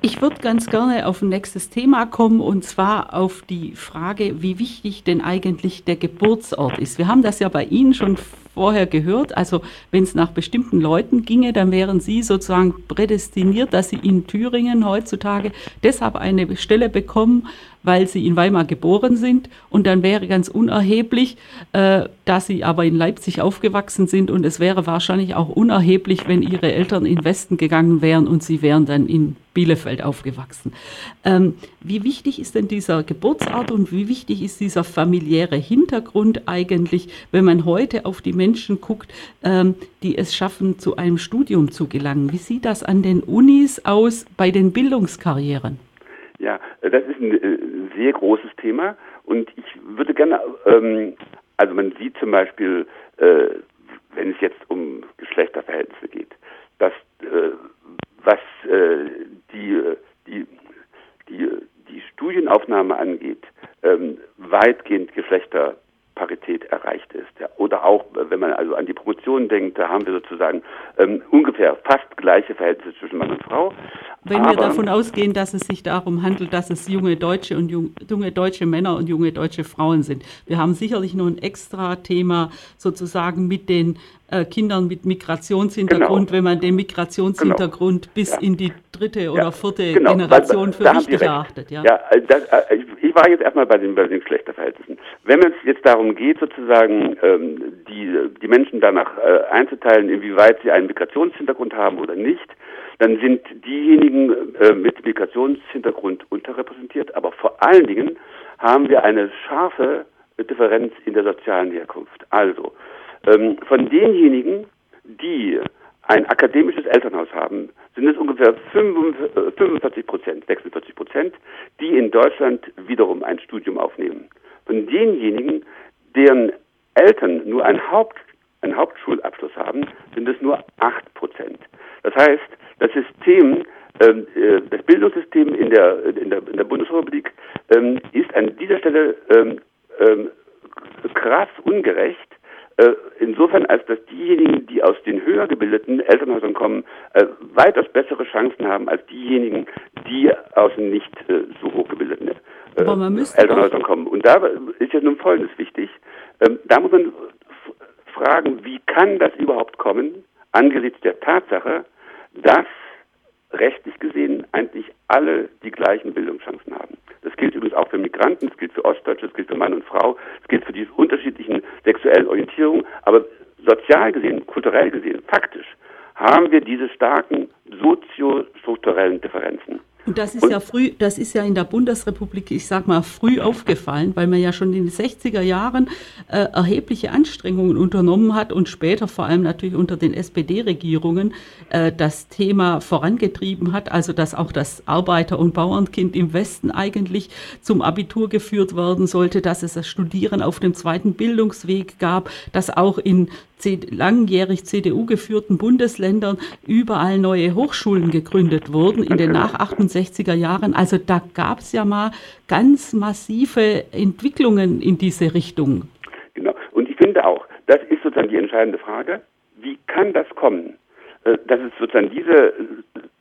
Ich würde ganz gerne auf ein nächstes Thema kommen und zwar auf die Frage, wie wichtig denn eigentlich der Geburtsort ist. Wir haben das ja bei Ihnen schon vorher gehört. Also wenn es nach bestimmten Leuten ginge, dann wären Sie sozusagen prädestiniert, dass Sie in Thüringen heutzutage deshalb eine Stelle bekommen, weil Sie in Weimar geboren sind. Und dann wäre ganz unerheblich, äh, dass Sie aber in Leipzig aufgewachsen sind. Und es wäre wahrscheinlich auch unerheblich, wenn Ihre Eltern in Westen gegangen wären und Sie wären dann in Bielefeld aufgewachsen. Ähm, wie wichtig ist denn dieser Geburtsort und wie wichtig ist dieser familiäre Hintergrund eigentlich, wenn man heute auf die Menschen guckt, ähm, die es schaffen, zu einem Studium zu gelangen? Wie sieht das an den Unis aus bei den Bildungskarrieren? Ja, das ist ein äh, sehr großes Thema. Und ich würde gerne, ähm, also man sieht zum Beispiel, äh, wenn es jetzt um Geschlechterverhältnisse geht, dass äh, was äh, die, die, die, die Studienaufnahme angeht, ähm, weitgehend Geschlechterparität erreicht ist. Ja. Oder auch, wenn man also an die Promotion denkt, da haben wir sozusagen ähm, ungefähr fast gleiche Verhältnisse zwischen Mann und Frau. Wenn Aber, wir davon ausgehen, dass es sich darum handelt, dass es junge deutsche und junge deutsche Männer und junge deutsche Frauen sind. Wir haben sicherlich noch ein extra Thema sozusagen mit den äh, Kindern mit Migrationshintergrund, genau. wenn man den Migrationshintergrund genau. bis ja. in die dritte oder vierte genau. Generation für wichtig erachtet. Ja, ja äh, das, äh, ich war jetzt erstmal bei den, bei den Geschlechterverhältnissen. Wenn es jetzt darum geht, sozusagen ähm, die, die Menschen danach äh, einzuteilen, inwieweit sie einen Migrationshintergrund haben oder nicht, dann sind diejenigen äh, mit Migrationshintergrund unterrepräsentiert, aber vor allen Dingen haben wir eine scharfe Differenz in der sozialen Herkunft. Also, ähm, von denjenigen, die ein akademisches Elternhaus haben, sind es ungefähr 45 Prozent, 46 Prozent, die in Deutschland wiederum ein Studium aufnehmen. Von denjenigen, deren Eltern nur ein Haupt, einen Hauptschulabschluss haben, sind es nur 8 Prozent. Das heißt, das System, ähm, äh, das Bildungssystem in der, in der, in der Bundesrepublik ähm, ist an dieser Stelle ähm krass ungerecht äh, insofern, als dass diejenigen, die aus den höher gebildeten Elternhäusern kommen, äh, weitaus bessere Chancen haben als diejenigen, die aus nicht äh, so hochgebildeten äh, Elternhäusern kommen. Und da ist jetzt nun Folgendes wichtig. Ähm, da muss man fragen, wie kann das überhaupt kommen, angesichts der Tatsache, dass rechtlich gesehen eigentlich alle die gleichen Bildungschancen haben. Das gilt übrigens auch für Migranten, das gilt für Ostdeutsche, das gilt für Mann und Frau, das gilt für die unterschiedlichen sexuellen Orientierungen, aber sozial gesehen, kulturell gesehen, faktisch haben wir diese starken soziostrukturellen Differenzen. Und das ist und, ja früh, das ist ja in der Bundesrepublik, ich sag mal, früh aufgefallen, weil man ja schon in den 60er Jahren äh, erhebliche Anstrengungen unternommen hat und später vor allem natürlich unter den SPD-Regierungen äh, das Thema vorangetrieben hat, also dass auch das Arbeiter- und Bauernkind im Westen eigentlich zum Abitur geführt werden sollte, dass es das Studieren auf dem zweiten Bildungsweg gab, dass auch in langjährig CDU geführten Bundesländern überall neue Hochschulen gegründet wurden in den nach 68er Jahren. Also da gab es ja mal ganz massive Entwicklungen in diese Richtung. Genau. Und ich finde auch, das ist sozusagen die entscheidende Frage. Wie kann das kommen, äh, dass es sozusagen diese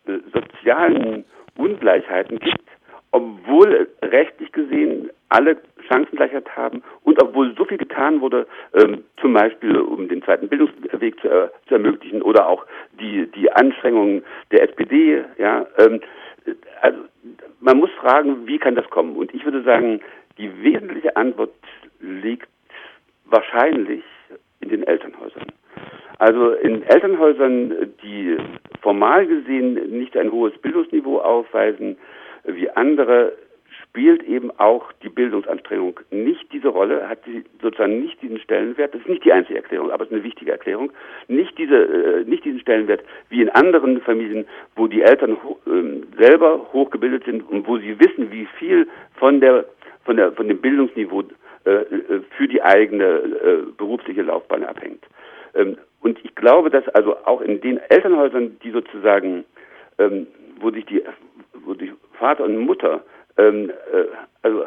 äh, sozialen Ungleichheiten gibt, obwohl rechtlich gesehen alle Chancengleichheit haben und obwohl so viel getan wurde, ähm, zum Beispiel um den zweiten Bildungsweg zu, äh, zu, ermöglichen oder auch die, die Anstrengungen der SPD, ja, ähm, also man muss fragen, wie kann das kommen? Und ich würde sagen, die wesentliche Antwort liegt wahrscheinlich in den Elternhäusern. Also in Elternhäusern, die formal gesehen nicht ein hohes Bildungsniveau aufweisen, wie andere spielt eben auch die Bildungsanstrengung nicht diese Rolle, hat sie sozusagen nicht diesen Stellenwert, das ist nicht die einzige Erklärung, aber es ist eine wichtige Erklärung, nicht diese, äh, nicht diesen Stellenwert wie in anderen Familien, wo die Eltern äh, selber hochgebildet sind und wo sie wissen, wie viel von der, von der, von dem Bildungsniveau äh, äh für die eigene äh, berufliche Laufbahn abhängt. Ähm, und ich glaube, dass also auch in den Elternhäusern, die sozusagen, ähm, wo sich die, wo sich Vater und Mutter ähm, äh, also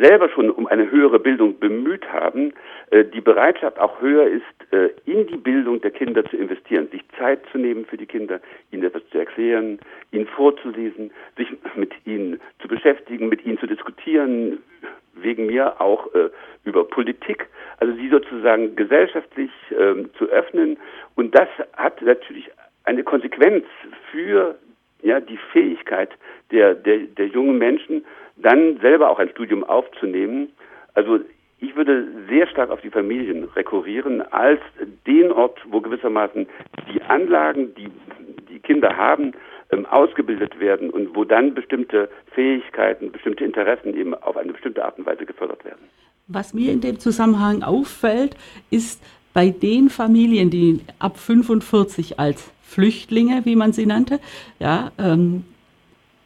selber schon um eine höhere Bildung bemüht haben, äh, die Bereitschaft auch höher ist, äh, in die Bildung der Kinder zu investieren, sich Zeit zu nehmen für die Kinder, ihnen etwas zu erklären, ihnen vorzulesen, sich mit ihnen zu beschäftigen, mit ihnen zu diskutieren, wegen mir auch äh, über Politik, also sie sozusagen gesellschaftlich ähm, zu öffnen. Und das hat natürlich eine Konsequenz für ja, die Fähigkeit der, der, der jungen Menschen, dann selber auch ein Studium aufzunehmen. Also ich würde sehr stark auf die Familien rekurrieren als den Ort, wo gewissermaßen die Anlagen, die die Kinder haben, ähm, ausgebildet werden und wo dann bestimmte Fähigkeiten, bestimmte Interessen eben auf eine bestimmte Art und Weise gefördert werden. Was mir in dem Zusammenhang auffällt, ist bei den Familien, die ab 45 als Flüchtlinge, wie man sie nannte, ja, ähm,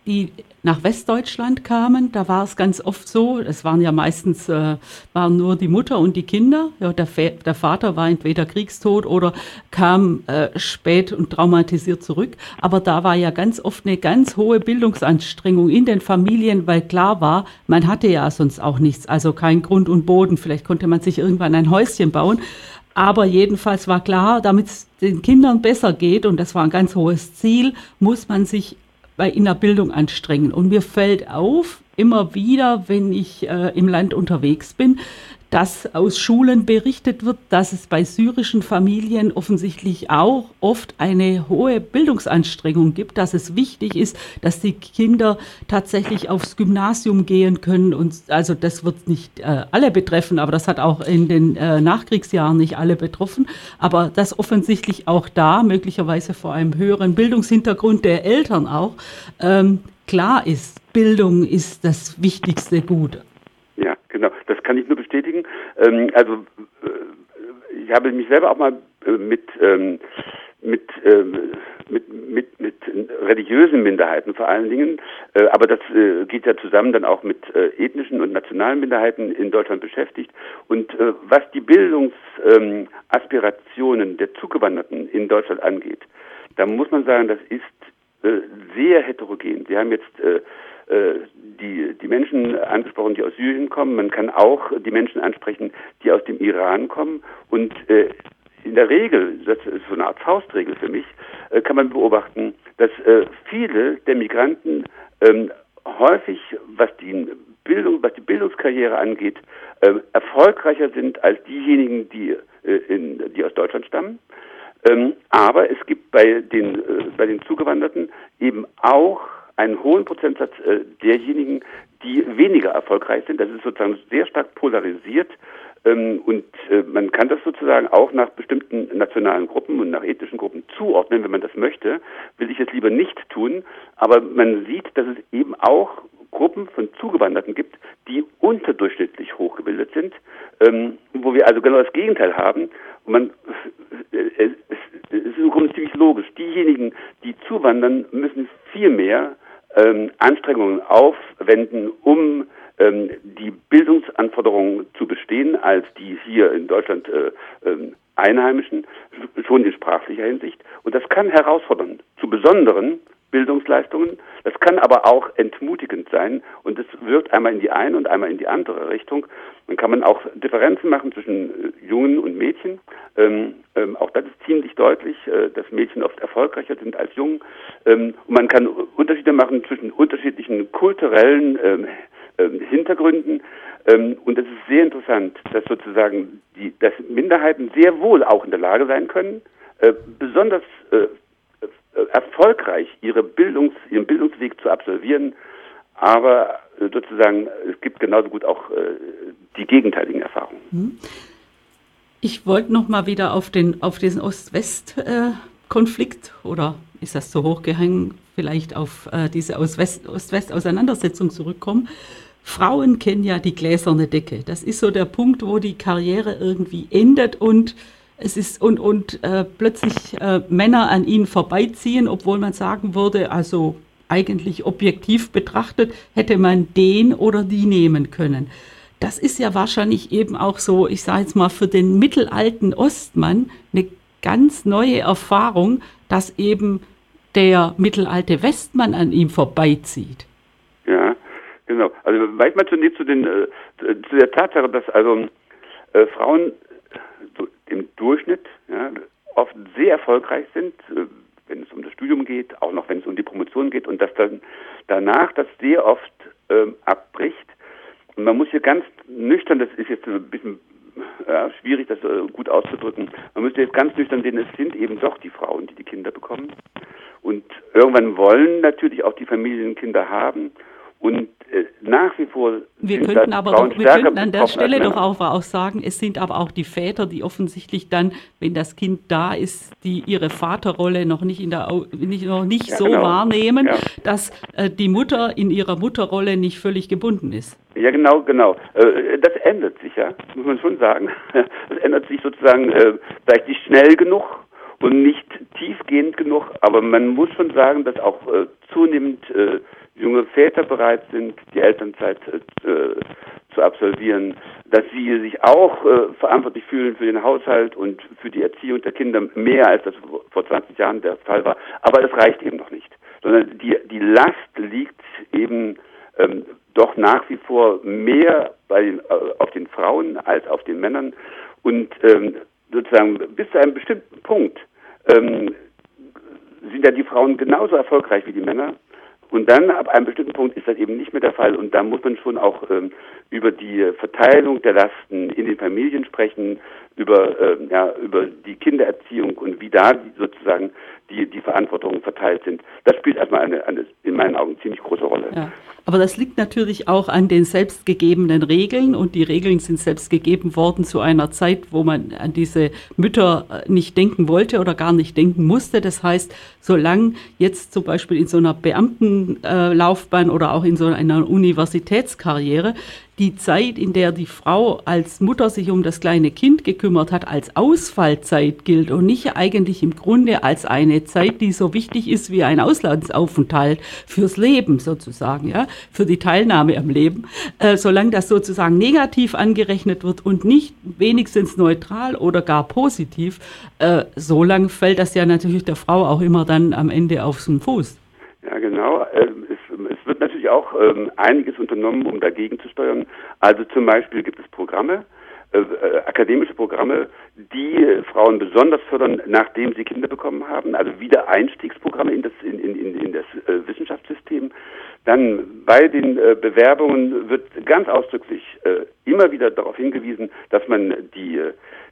die nach Westdeutschland kamen, da war es ganz oft so, es waren ja meistens äh, waren nur die Mutter und die Kinder. Ja, der, der Vater war entweder kriegstot oder kam äh, spät und traumatisiert zurück. Aber da war ja ganz oft eine ganz hohe Bildungsanstrengung in den Familien, weil klar war, man hatte ja sonst auch nichts, also kein Grund und Boden. Vielleicht konnte man sich irgendwann ein Häuschen bauen. Aber jedenfalls war klar, damit es den Kindern besser geht, und das war ein ganz hohes Ziel, muss man sich bei in der Bildung anstrengen. Und mir fällt auf, immer wieder, wenn ich äh, im Land unterwegs bin, dass aus Schulen berichtet wird, dass es bei syrischen Familien offensichtlich auch oft eine hohe Bildungsanstrengung gibt, dass es wichtig ist, dass die Kinder tatsächlich aufs Gymnasium gehen können. Und also das wird nicht äh, alle betreffen, aber das hat auch in den äh, Nachkriegsjahren nicht alle betroffen. Aber das offensichtlich auch da, möglicherweise vor einem höheren Bildungshintergrund der Eltern auch, ähm, klar ist, Bildung ist das wichtigste Gut. Ja, genau. Das kann ich bestätigen. Ähm, also äh, ich habe mich selber auch mal äh, mit ähm, mit, ähm, mit, mit, mit religiösen Minderheiten vor allen Dingen, äh, aber das äh, geht ja zusammen dann auch mit äh, ethnischen und nationalen Minderheiten in Deutschland beschäftigt. Und äh, was die Bildungsaspirationen ähm, der Zugewanderten in Deutschland angeht, da muss man sagen, das ist äh, sehr heterogen. Sie haben jetzt äh, äh, die, die Menschen angesprochen, die aus Syrien kommen. Man kann auch die Menschen ansprechen, die aus dem Iran kommen. Und äh, in der Regel, das ist so eine Art Faustregel für mich, äh, kann man beobachten, dass äh, viele der Migranten ähm, häufig, was die Bildung, was die Bildungskarriere angeht, äh, erfolgreicher sind als diejenigen, die, äh, in, die aus Deutschland stammen. Ähm, aber es gibt bei den, äh, bei den Zugewanderten eben auch einen hohen Prozentsatz äh, derjenigen, die weniger erfolgreich sind. Das ist sozusagen sehr stark polarisiert. Ähm, und äh, man kann das sozusagen auch nach bestimmten nationalen Gruppen und nach ethnischen Gruppen zuordnen, wenn man das möchte. Will ich es lieber nicht tun. Aber man sieht, dass es eben auch Gruppen von Zugewanderten gibt, die unterdurchschnittlich hochgebildet sind, ähm, wo wir also genau das Gegenteil haben. Und man, äh, es, es ist im Grunde ziemlich logisch. Diejenigen, die zuwandern, müssen viel mehr ähm, Anstrengungen aufwenden, um ähm, die Bildungsanforderungen zu bestehen, als die hier in Deutschland äh, ähm, Einheimischen, schon in sprachlicher Hinsicht. Und das kann herausfordern zu besonderen Bildungsleistungen. Das kann aber auch entmutigend sein und es wirkt einmal in die eine und einmal in die andere Richtung. Dann kann man auch Differenzen machen zwischen äh, Jungen und Mädchen. Ähm, ähm, auch das ist ziemlich deutlich, äh, dass Mädchen oft erfolgreicher sind als Jungen. Ähm, und man kann Unterschiede machen zwischen unterschiedlichen kulturellen ähm, ähm, Hintergründen. Ähm, und es ist sehr interessant, dass sozusagen die, dass Minderheiten sehr wohl auch in der Lage sein können, äh, besonders äh, erfolgreich ihre Bildungs, ihren Bildungsweg zu absolvieren, aber äh, sozusagen es gibt genauso gut auch äh, die gegenteiligen Erfahrungen. Hm. Ich wollte noch mal wieder auf den auf diesen Ost-West-Konflikt oder ist das zu hoch vielleicht auf äh, diese Ost-West-Auseinandersetzung zurückkommen. Frauen kennen ja die gläserne Decke. Das ist so der Punkt, wo die Karriere irgendwie endet und es ist und, und äh, plötzlich äh, Männer an ihnen vorbeiziehen, obwohl man sagen würde, also eigentlich objektiv betrachtet, hätte man den oder die nehmen können. Das ist ja wahrscheinlich eben auch so, ich sage jetzt mal, für den mittelalten Ostmann eine ganz neue Erfahrung, dass eben der mittelalte Westmann an ihm vorbeizieht. Ja, genau. Also manchmal zunächst zu, den, äh, zu der Tatsache, dass also äh, Frauen im Durchschnitt ja, oft sehr erfolgreich sind, äh, wenn es um das Studium geht, auch noch wenn es um die Promotion geht und dass dann danach das sehr oft ähm, abbricht. Und man muss hier ganz nüchtern, das ist jetzt ein bisschen ja, schwierig, das äh, gut auszudrücken, man müsste jetzt ganz nüchtern sehen, es sind eben doch die Frauen, die die Kinder bekommen. Und irgendwann wollen natürlich auch die Familien Kinder haben. Und äh, nach wie vor. Wir könnten aber doch, wir könnten an der Stelle doch auch, auch sagen, es sind aber auch die Väter, die offensichtlich dann, wenn das Kind da ist, die ihre Vaterrolle noch nicht in der nicht, noch nicht ja, so genau. wahrnehmen, ja. dass äh, die Mutter in ihrer Mutterrolle nicht völlig gebunden ist. Ja, genau, genau. Äh, das ändert sich, ja, muss man schon sagen. Das ändert sich sozusagen äh, vielleicht nicht schnell genug und nicht tiefgehend genug, aber man muss schon sagen, dass auch äh, zunehmend äh, junge Väter bereit sind, die Elternzeit äh, zu absolvieren, dass sie sich auch äh, verantwortlich fühlen für den Haushalt und für die Erziehung der Kinder mehr als das vor 20 Jahren der Fall war. Aber das reicht eben noch nicht, sondern die, die Last liegt eben ähm, doch nach wie vor mehr bei äh, auf den Frauen als auf den Männern und ähm, sozusagen bis zu einem bestimmten Punkt ähm, sind ja die Frauen genauso erfolgreich wie die Männer und dann ab einem bestimmten Punkt ist das eben nicht mehr der Fall. Und da muss man schon auch ähm, über die Verteilung der Lasten in den Familien sprechen, über, ähm, ja, über die Kindererziehung und wie da sozusagen die, die Verantwortungen verteilt sind. Das spielt erstmal eine, eine in meinen Augen ziemlich große Rolle. Ja. Aber das liegt natürlich auch an den selbstgegebenen Regeln und die Regeln sind selbst gegeben worden zu einer Zeit, wo man an diese Mütter äh, nicht denken wollte oder gar nicht denken musste. Das heißt, solange jetzt zum Beispiel in so einer Beamtenlaufbahn oder auch in so einer Universitätskarriere die Zeit, in der die Frau als Mutter sich um das kleine Kind gekümmert hat, als Ausfallzeit gilt und nicht eigentlich im Grunde als eine Zeit, die so wichtig ist wie ein Auslandsaufenthalt fürs Leben sozusagen, ja, für die Teilnahme am Leben, äh, solange das sozusagen negativ angerechnet wird und nicht wenigstens neutral oder gar positiv, äh, so lange fällt das ja natürlich der Frau auch immer dann am Ende aufs Fuß. Ja, genau. Natürlich auch ähm, einiges unternommen, um dagegen zu steuern. Also zum Beispiel gibt es Programme, äh, äh, akademische Programme, die äh, Frauen besonders fördern, nachdem sie Kinder bekommen haben, also Wiedereinstiegsprogramme in das, in, in, in das äh, Wissenschaftssystem. Dann bei den äh, Bewerbungen wird ganz ausdrücklich äh, immer wieder darauf hingewiesen, dass man die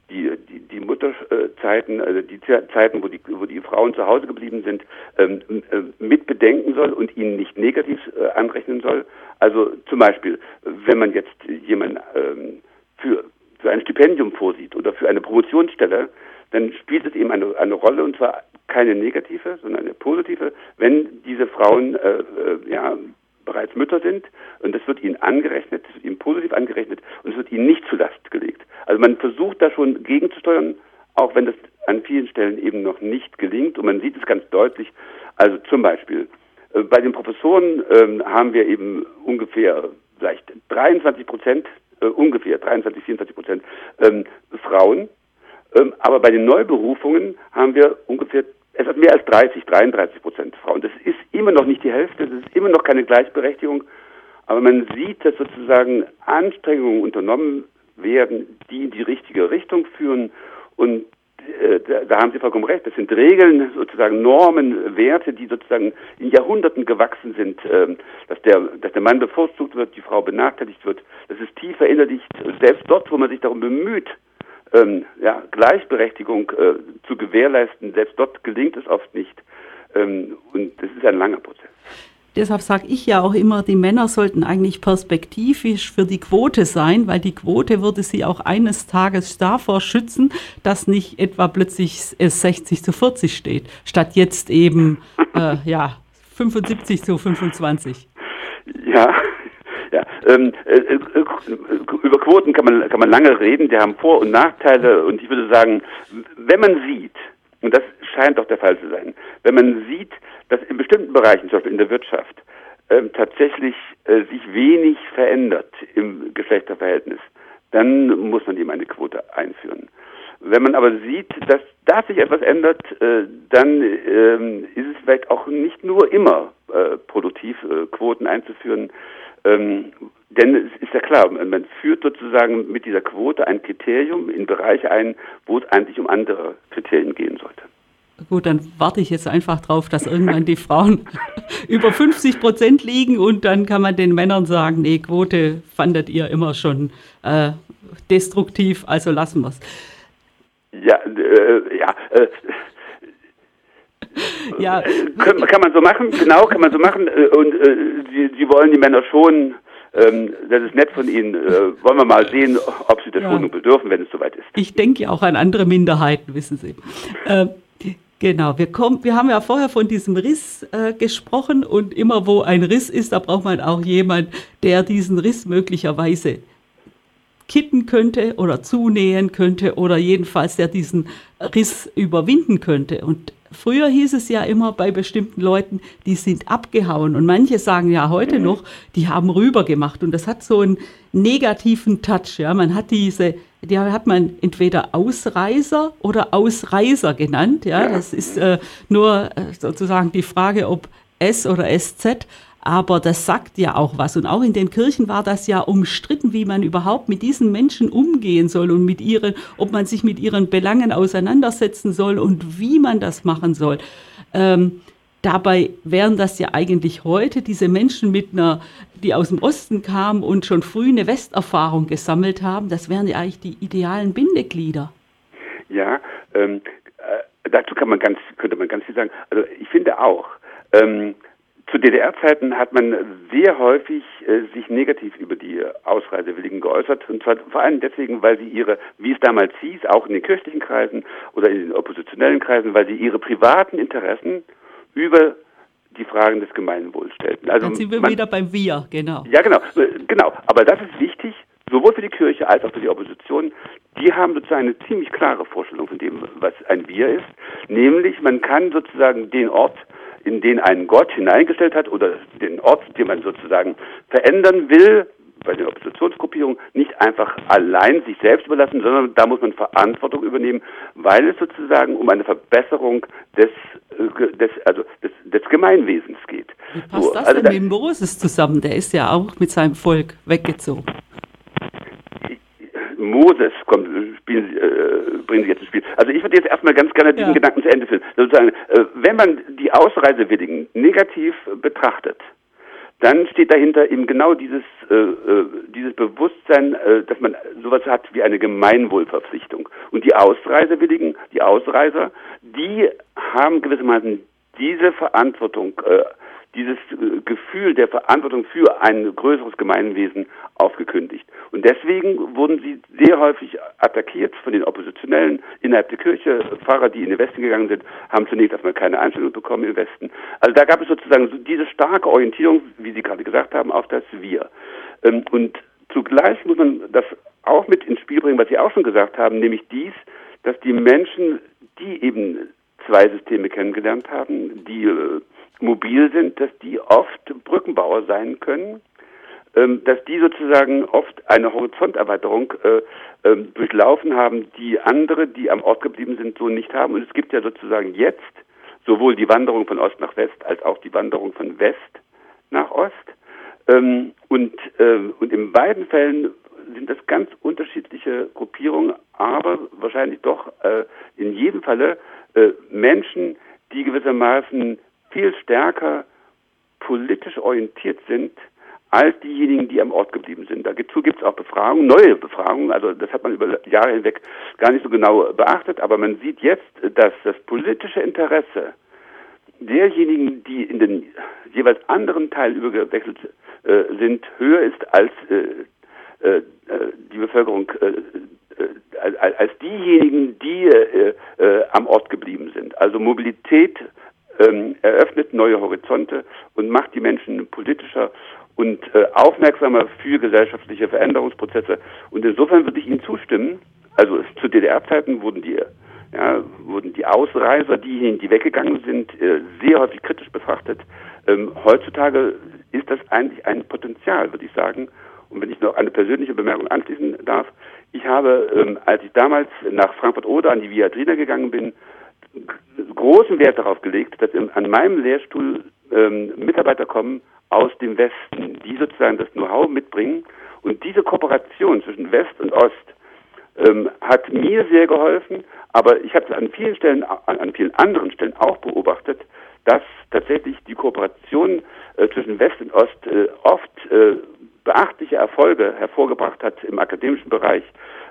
die, die, die Mutterzeiten, also die Zeiten, wo die, wo die Frauen zu Hause geblieben sind, ähm, äh, mit bedenken soll und ihnen nicht negativ äh, anrechnen soll. Also zum Beispiel, wenn man jetzt jemanden ähm, für, für ein Stipendium vorsieht oder für eine Promotionsstelle, dann spielt es eben eine, eine Rolle und zwar keine negative, sondern eine positive, wenn diese Frauen äh, äh, ja, bereits Mütter sind und das wird ihnen angerechnet, das wird ihnen positiv angerechnet und es wird ihnen nicht zu Last gelegt. Also man versucht da schon gegenzusteuern, auch wenn das an vielen Stellen eben noch nicht gelingt. Und man sieht es ganz deutlich. Also zum Beispiel äh, bei den Professoren äh, haben wir eben ungefähr vielleicht 23 Prozent, äh, ungefähr 23, 24 Prozent ähm, Frauen. Ähm, aber bei den Neuberufungen haben wir ungefähr etwas mehr als 30, 33 Prozent Frauen. Das ist immer noch nicht die Hälfte, das ist immer noch keine Gleichberechtigung. Aber man sieht, dass sozusagen Anstrengungen unternommen werden, die in die richtige Richtung führen. Und äh, da, da, haben Sie vollkommen recht. Das sind Regeln, sozusagen Normen, Werte, die sozusagen in Jahrhunderten gewachsen sind, ähm, dass, der, dass der Mann bevorzugt wird, die Frau benachteiligt wird. Das ist tief verinnerlicht. Selbst dort, wo man sich darum bemüht, ähm, ja, Gleichberechtigung äh, zu gewährleisten, selbst dort gelingt es oft nicht. Ähm, und das ist ein langer Prozess. Deshalb sage ich ja auch immer, die Männer sollten eigentlich perspektivisch für die Quote sein, weil die Quote würde sie auch eines Tages davor schützen, dass nicht etwa plötzlich es 60 zu 40 steht, statt jetzt eben äh, ja 75 zu 25. Ja, ja, ähm, äh, äh, über Quoten kann man, kann man lange reden, die haben Vor- und Nachteile und ich würde sagen, wenn man sieht, und das scheint doch der Fall zu sein, wenn man sieht, dass in bestimmten Bereichen, zum Beispiel in der Wirtschaft, ähm, tatsächlich äh, sich wenig verändert im Geschlechterverhältnis, dann muss man eben eine Quote einführen. Wenn man aber sieht, dass da sich etwas ändert, äh, dann ähm, ist es vielleicht auch nicht nur immer äh, produktiv, äh, Quoten einzuführen. Ähm, denn es ist ja klar, man führt sozusagen mit dieser Quote ein Kriterium in Bereiche ein, wo es eigentlich um andere Kriterien gehen sollte. Gut, dann warte ich jetzt einfach drauf, dass irgendwann die Frauen über 50 Prozent liegen und dann kann man den Männern sagen, nee, Quote fandet ihr immer schon äh, destruktiv, also lassen wir es. Ja, äh, ja. Äh, ja. Kann, kann, man so machen, genau, kann man so machen. Äh, und äh, sie, sie wollen die Männer schon ähm, das ist nett von Ihnen. Äh, wollen wir mal sehen, ob Sie der ja. Schonung bedürfen, wenn es soweit ist. Ich denke ja auch an andere Minderheiten, wissen Sie. Äh, genau, wir, kommen, wir haben ja vorher von diesem Riss äh, gesprochen und immer wo ein Riss ist, da braucht man auch jemanden, der diesen Riss möglicherweise kitten könnte oder zunähen könnte oder jedenfalls der diesen Riss überwinden könnte. Und Früher hieß es ja immer bei bestimmten Leuten, die sind abgehauen. Und manche sagen ja heute noch, die haben rüber gemacht. Und das hat so einen negativen Touch. Ja, man hat diese, die hat man entweder Ausreißer oder Ausreißer genannt. Ja, das ist äh, nur äh, sozusagen die Frage, ob S oder SZ aber das sagt ja auch was. Und auch in den Kirchen war das ja umstritten, wie man überhaupt mit diesen Menschen umgehen soll und mit ihren, ob man sich mit ihren Belangen auseinandersetzen soll und wie man das machen soll. Ähm, dabei wären das ja eigentlich heute diese Menschen mit einer, die aus dem Osten kamen und schon früh eine Westerfahrung gesammelt haben, das wären ja eigentlich die idealen Bindeglieder. Ja, ähm, äh, dazu kann man ganz, könnte man ganz viel sagen. Also ich finde auch, ähm, zu DDR-Zeiten hat man sehr häufig äh, sich negativ über die Ausreisewilligen geäußert. Und zwar vor allem deswegen, weil sie ihre, wie es damals hieß, auch in den kirchlichen Kreisen oder in den oppositionellen Kreisen, weil sie ihre privaten Interessen über die Fragen des Gemeinwohls stellten. Also Dann sind wir man, wieder beim Wir, genau. Ja, genau, genau. Aber das ist wichtig, sowohl für die Kirche als auch für die Opposition. Die haben sozusagen eine ziemlich klare Vorstellung von dem, was ein Wir ist. Nämlich, man kann sozusagen den Ort in den einen Gott hineingestellt hat oder den Ort, den man sozusagen verändern will, bei den Oppositionsgruppierungen nicht einfach allein sich selbst überlassen, sondern da muss man Verantwortung übernehmen, weil es sozusagen um eine Verbesserung des, äh, des, also des, des Gemeinwesens geht. Wie passt so, das also denn mit Moses zusammen? Der ist ja auch mit seinem Volk weggezogen. Moses kommt, spielen, äh, bringen Sie jetzt ins Spiel. Also ich würde jetzt erstmal ganz gerne diesen ja. Gedanken zu Ende führen. Sozusagen, äh, wenn man die Ausreisewilligen negativ betrachtet, dann steht dahinter eben genau dieses, äh, äh, dieses Bewusstsein, äh, dass man sowas hat wie eine Gemeinwohlverpflichtung. Und die Ausreisewilligen, die Ausreiser, die haben gewissermaßen diese Verantwortung äh, dieses äh, Gefühl der Verantwortung für ein größeres Gemeinwesen aufgekündigt. Und deswegen wurden sie sehr häufig attackiert von den Oppositionellen innerhalb der Kirche. Pfarrer, die in den Westen gegangen sind, haben zunächst erstmal keine Einstellung bekommen im Westen. Also da gab es sozusagen diese starke Orientierung, wie Sie gerade gesagt haben, auf das Wir. Ähm, und zugleich muss man das auch mit ins Spiel bringen, was Sie auch schon gesagt haben, nämlich dies, dass die Menschen, die eben zwei Systeme kennengelernt haben, die äh, mobil sind, dass die oft Brückenbauer sein können, ähm, dass die sozusagen oft eine Horizonterweiterung äh, äh, durchlaufen haben, die andere, die am Ort geblieben sind, so nicht haben. Und es gibt ja sozusagen jetzt sowohl die Wanderung von Ost nach West als auch die Wanderung von West nach Ost. Ähm, und, und in beiden Fällen sind das ganz unterschiedliche Gruppierungen, aber wahrscheinlich doch äh, in jedem Falle äh, Menschen, die gewissermaßen viel stärker politisch orientiert sind als diejenigen, die am Ort geblieben sind. Dazu gibt es auch Befragungen, neue Befragungen, also das hat man über Jahre hinweg gar nicht so genau beachtet, aber man sieht jetzt, dass das politische Interesse derjenigen, die in den jeweils anderen Teil übergewechselt äh, sind, höher ist als äh, äh, die Bevölkerung, äh, äh, als diejenigen, die äh, am Ort geblieben sind. Also Mobilität ähm, eröffnet neue Horizonte und macht die Menschen politischer und äh, aufmerksamer für gesellschaftliche Veränderungsprozesse. Und insofern würde ich Ihnen zustimmen. Also zu DDR-Zeiten wurden die, ja, wurden die Ausreiser, diejenigen, die weggegangen sind, äh, sehr häufig kritisch betrachtet. Ähm, heutzutage ist das eigentlich ein Potenzial, würde ich sagen. Und wenn ich noch eine persönliche Bemerkung anschließen darf, ich habe, ähm, als ich damals nach Frankfurt-Oder an die Viadrina gegangen bin, großen Wert darauf gelegt, dass an meinem Lehrstuhl ähm, Mitarbeiter kommen aus dem Westen, die sozusagen das Know-how mitbringen. Und diese Kooperation zwischen West und Ost ähm, hat mir sehr geholfen, aber ich habe es an vielen Stellen, an, an, vielen anderen Stellen auch beobachtet, dass tatsächlich die Kooperation äh, zwischen West und Ost äh, oft äh, beachtliche Erfolge hervorgebracht hat im akademischen Bereich,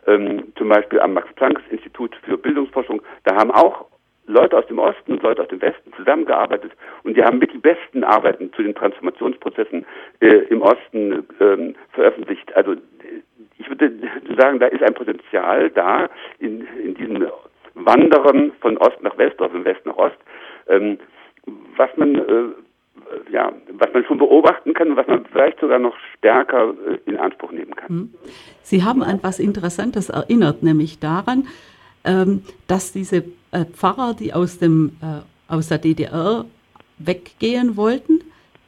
ähm, zum Beispiel am Max-Planck-Institut für Bildungsforschung. Da haben auch Leute aus dem Osten und Leute aus dem Westen zusammengearbeitet und die haben mit die besten Arbeiten zu den Transformationsprozessen äh, im Osten ähm, veröffentlicht. Also ich würde sagen, da ist ein Potenzial da in, in diesem Wandern von Ost nach West oder von West nach Ost, ähm, was man äh, ja, was man schon beobachten kann und was man vielleicht sogar noch stärker äh, in Anspruch nehmen kann. Hm. Sie haben an etwas Interessantes erinnert, nämlich daran, ähm, dass diese äh, Pfarrer, die aus, dem, äh, aus der DDR weggehen wollten,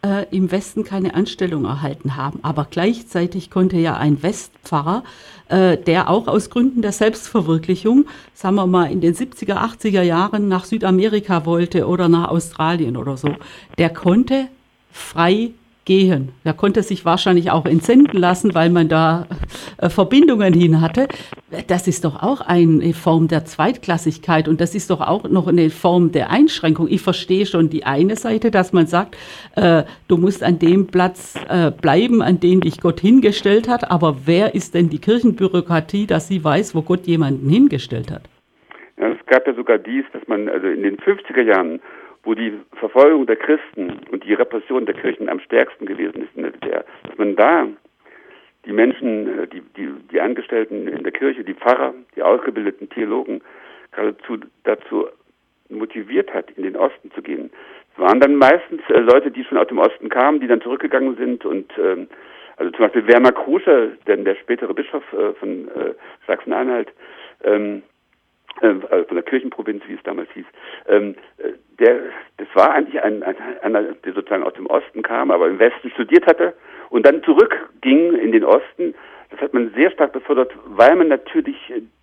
äh, im Westen keine Anstellung erhalten haben. Aber gleichzeitig konnte ja ein Westpfarrer, äh, der auch aus Gründen der Selbstverwirklichung, sagen wir mal, in den 70er, 80er Jahren nach Südamerika wollte oder nach Australien oder so, der konnte frei gehen. Er konnte sich wahrscheinlich auch entsenden lassen, weil man da äh, Verbindungen hin hatte. Das ist doch auch eine Form der Zweitklassigkeit und das ist doch auch noch eine Form der Einschränkung. Ich verstehe schon die eine Seite, dass man sagt, äh, du musst an dem Platz äh, bleiben, an den dich Gott hingestellt hat, aber wer ist denn die Kirchenbürokratie, dass sie weiß, wo Gott jemanden hingestellt hat? Ja, es gab ja sogar dies, dass man also in den 50er Jahren wo die Verfolgung der Christen und die Repression der Kirchen am stärksten gewesen ist in der DDR, dass man da die Menschen, äh, die, die, die Angestellten in der Kirche, die Pfarrer, die ausgebildeten Theologen geradezu dazu motiviert hat, in den Osten zu gehen. Es waren dann meistens äh, Leute, die schon aus dem Osten kamen, die dann zurückgegangen sind und ähm, also zum Beispiel Werner Kruscher, denn der spätere Bischof äh, von äh, Sachsen-Anhalt, ähm, äh, also von der Kirchenprovinz, wie es damals hieß, ähm, äh, der, das war eigentlich ein, ein, einer, der sozusagen aus dem Osten kam, aber im Westen studiert hatte und dann zurückging in den Osten. Das hat man sehr stark befördert, weil man natürlich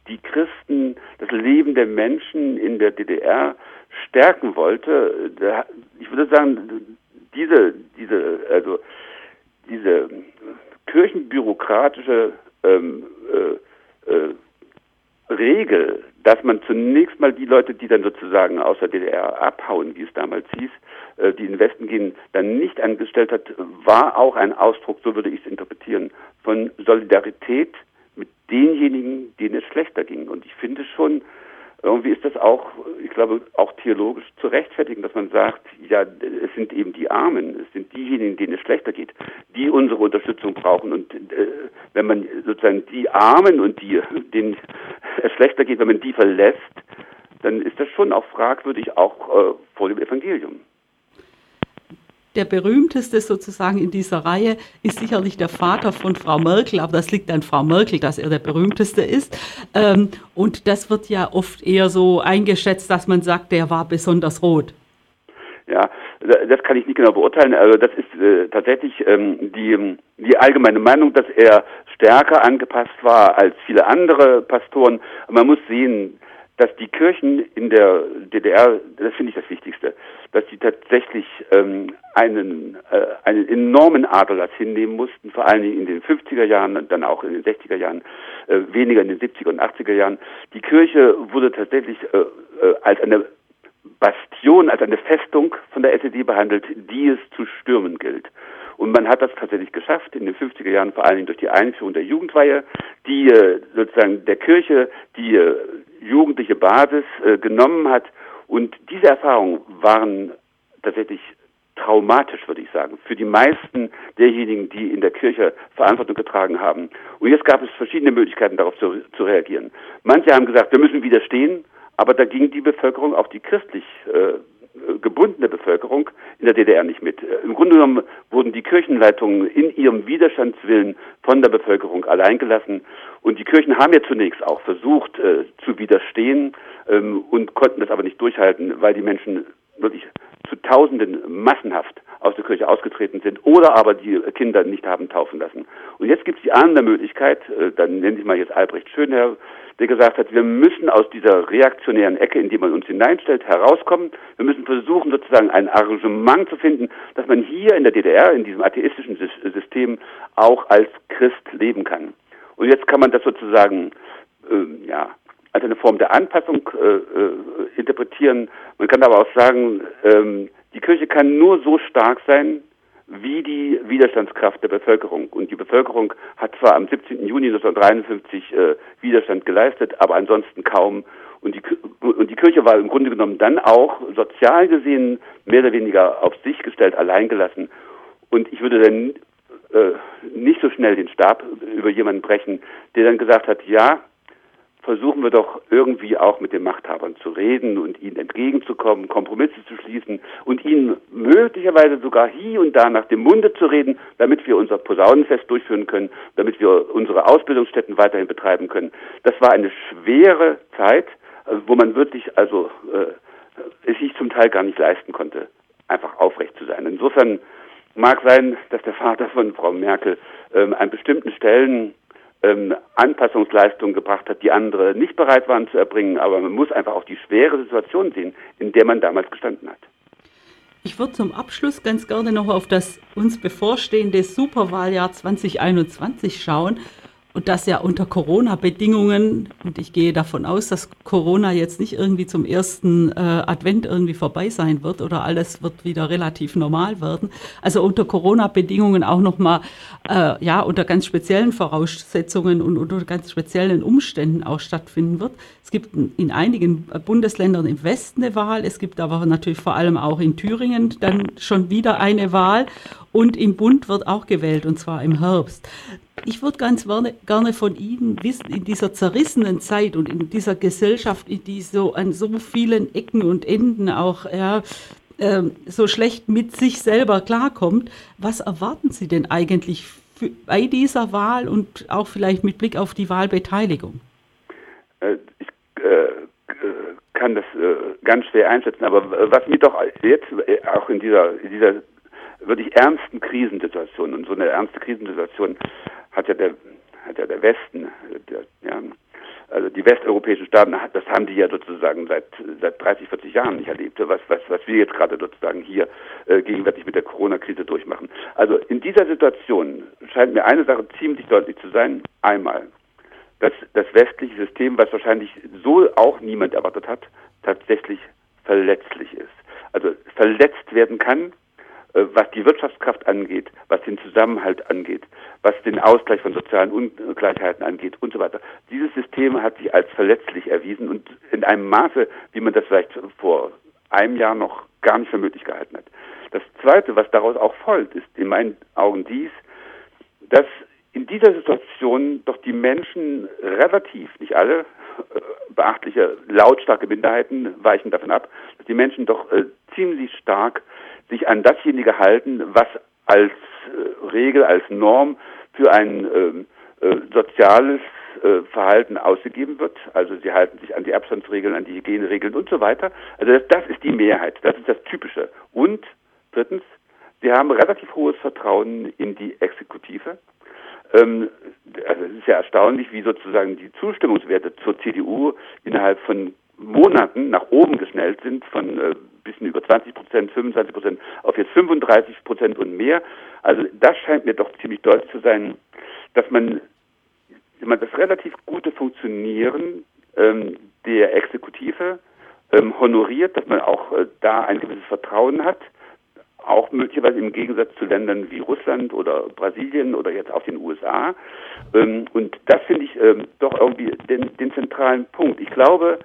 die Christen, das Leben der Menschen in der DDR stärken wollte. Ich würde sagen, diese, diese, also diese kirchenbürokratische ähm, äh, äh, Regel, dass man zunächst mal die Leute, die dann sozusagen aus der DDR abhauen, wie es damals hieß, äh, die in den Westen gehen, dann nicht angestellt hat, war auch ein Ausdruck, so würde ich es interpretieren, von Solidarität mit denjenigen, denen es schlechter ging. Und ich finde schon, irgendwie ist das auch, ich glaube, auch theologisch zu rechtfertigen, dass man sagt, ja, es sind eben die Armen, es sind diejenigen, denen es schlechter geht, die unsere Unterstützung brauchen. Und äh, wenn man sozusagen die Armen und die, denen es schlechter geht, wenn man die verlässt, dann ist das schon auch fragwürdig, auch äh, vor dem Evangelium der berühmteste sozusagen in dieser Reihe ist sicherlich der Vater von Frau Merkel, aber das liegt an Frau Merkel, dass er der berühmteste ist. Ähm, und das wird ja oft eher so eingeschätzt, dass man sagt, der war besonders rot. Ja, das kann ich nicht genau beurteilen. Also das ist äh, tatsächlich ähm, die, die allgemeine Meinung, dass er stärker angepasst war als viele andere Pastoren. Man muss sehen, dass die Kirchen in der DDR, das finde ich das Wichtigste, dass sie tatsächlich ähm, einen, äh, einen enormen Aderlass hinnehmen mussten, vor allen Dingen in den 50er Jahren und dann auch in den 60er Jahren, äh, weniger in den 70er und 80er Jahren. Die Kirche wurde tatsächlich äh, äh, als eine Bastion, als eine Festung von der SED behandelt, die es zu stürmen gilt. Und man hat das tatsächlich geschafft in den 50er Jahren, vor allen Dingen durch die Einführung der Jugendweihe, die äh, sozusagen der Kirche die äh, jugendliche Basis äh, genommen hat. Und diese Erfahrungen waren tatsächlich traumatisch, würde ich sagen, für die meisten derjenigen, die in der Kirche Verantwortung getragen haben. Und jetzt gab es verschiedene Möglichkeiten, darauf zu, zu reagieren. Manche haben gesagt, wir müssen widerstehen, aber da ging die Bevölkerung, auch die christlich äh, gebundene Bevölkerung in der DDR nicht mit. Äh, Im Grunde genommen wurden die Kirchenleitungen in ihrem Widerstandswillen von der Bevölkerung alleingelassen. Und die Kirchen haben ja zunächst auch versucht äh, zu widerstehen ähm, und konnten das aber nicht durchhalten, weil die Menschen wirklich zu Tausenden massenhaft aus der Kirche ausgetreten sind oder aber die Kinder nicht haben taufen lassen. Und jetzt gibt es die andere Möglichkeit, äh, dann nenne ich mal jetzt Albrecht Schönherr, der gesagt hat, wir müssen aus dieser reaktionären Ecke, in die man uns hineinstellt, herauskommen. Wir müssen versuchen, sozusagen ein Arrangement zu finden, dass man hier in der DDR, in diesem atheistischen System, auch als Christ leben kann. Und jetzt kann man das sozusagen, äh, ja, als eine Form der Anpassung äh, äh, interpretieren. Man kann aber auch sagen, ähm, die Kirche kann nur so stark sein, wie die Widerstandskraft der Bevölkerung. Und die Bevölkerung hat zwar am 17. Juni 1953 äh, Widerstand geleistet, aber ansonsten kaum. Und die, und die Kirche war im Grunde genommen dann auch sozial gesehen mehr oder weniger auf sich gestellt, alleingelassen. Und ich würde dann äh, nicht so schnell den Stab über jemanden brechen, der dann gesagt hat, ja, versuchen wir doch irgendwie auch mit den Machthabern zu reden und ihnen entgegenzukommen, Kompromisse zu schließen und ihnen möglicherweise sogar hier und da nach dem Munde zu reden, damit wir unser Posaunenfest durchführen können, damit wir unsere Ausbildungsstätten weiterhin betreiben können. Das war eine schwere Zeit, äh, wo man wirklich also äh, es sich zum Teil gar nicht leisten konnte, einfach aufrecht zu sein. Insofern mag sein, dass der Vater von Frau Merkel ähm, an bestimmten Stellen ähm, Anpassungsleistungen gebracht hat, die andere nicht bereit waren zu erbringen. Aber man muss einfach auch die schwere Situation sehen, in der man damals gestanden hat. Ich würde zum Abschluss ganz gerne noch auf das uns bevorstehende Superwahljahr 2021 schauen und das ja unter Corona-Bedingungen, und ich gehe davon aus, dass Corona jetzt nicht irgendwie zum ersten äh, Advent irgendwie vorbei sein wird oder alles wird wieder relativ normal werden. Also unter Corona-Bedingungen auch nochmal, äh, ja, unter ganz speziellen Voraussetzungen und unter ganz speziellen Umständen auch stattfinden wird. Es gibt in einigen Bundesländern im Westen eine Wahl, es gibt aber natürlich vor allem auch in Thüringen dann schon wieder eine Wahl und im Bund wird auch gewählt, und zwar im Herbst. Ich würde ganz gerne von Ihnen wissen, in dieser zerrissenen Zeit und in dieser Gesellschaft, die so an so vielen Ecken und Enden auch ja, äh, so schlecht mit sich selber klarkommt, was erwarten Sie denn eigentlich für, bei dieser Wahl und auch vielleicht mit Blick auf die Wahlbeteiligung? Äh, ich äh, kann das äh, ganz schwer einschätzen, aber was mir doch jetzt äh, auch in dieser, in dieser wirklich ernsten Krisensituationen. Und so eine ernste Krisensituation hat ja der, hat ja der Westen, der, ja, also die westeuropäischen Staaten, das haben die ja sozusagen seit, seit 30, 40 Jahren nicht erlebt, was, was, was wir jetzt gerade sozusagen hier äh, gegenwärtig mit der Corona-Krise durchmachen. Also in dieser Situation scheint mir eine Sache ziemlich deutlich zu sein. Einmal, dass das westliche System, was wahrscheinlich so auch niemand erwartet hat, tatsächlich verletzlich ist. Also verletzt werden kann was die Wirtschaftskraft angeht, was den Zusammenhalt angeht, was den Ausgleich von sozialen Ungleichheiten angeht und so weiter. Dieses System hat sich als verletzlich erwiesen und in einem Maße, wie man das vielleicht vor einem Jahr noch gar nicht für möglich gehalten hat. Das Zweite, was daraus auch folgt, ist in meinen Augen dies, dass in dieser Situation doch die Menschen relativ, nicht alle, äh, beachtliche, lautstarke Minderheiten weichen davon ab, dass die Menschen doch äh, ziemlich stark sich an dasjenige halten, was als äh, Regel, als Norm für ein ähm, äh, soziales äh, Verhalten ausgegeben wird. Also sie halten sich an die Abstandsregeln, an die Hygieneregeln und so weiter. Also das, das ist die Mehrheit, das ist das Typische. Und drittens, sie haben relativ hohes Vertrauen in die Exekutive. Ähm, also es ist ja erstaunlich, wie sozusagen die Zustimmungswerte zur CDU innerhalb von Monaten nach oben geschnellt sind, von äh, bisschen über 20 Prozent, 25 Prozent auf jetzt 35 Prozent und mehr. Also das scheint mir doch ziemlich deutlich zu sein, dass man, man das relativ gute Funktionieren ähm, der Exekutive ähm, honoriert, dass man auch äh, da ein gewisses Vertrauen hat, auch möglicherweise im Gegensatz zu Ländern wie Russland oder Brasilien oder jetzt auch den USA. Ähm, und das finde ich ähm, doch irgendwie den, den zentralen Punkt. Ich glaube,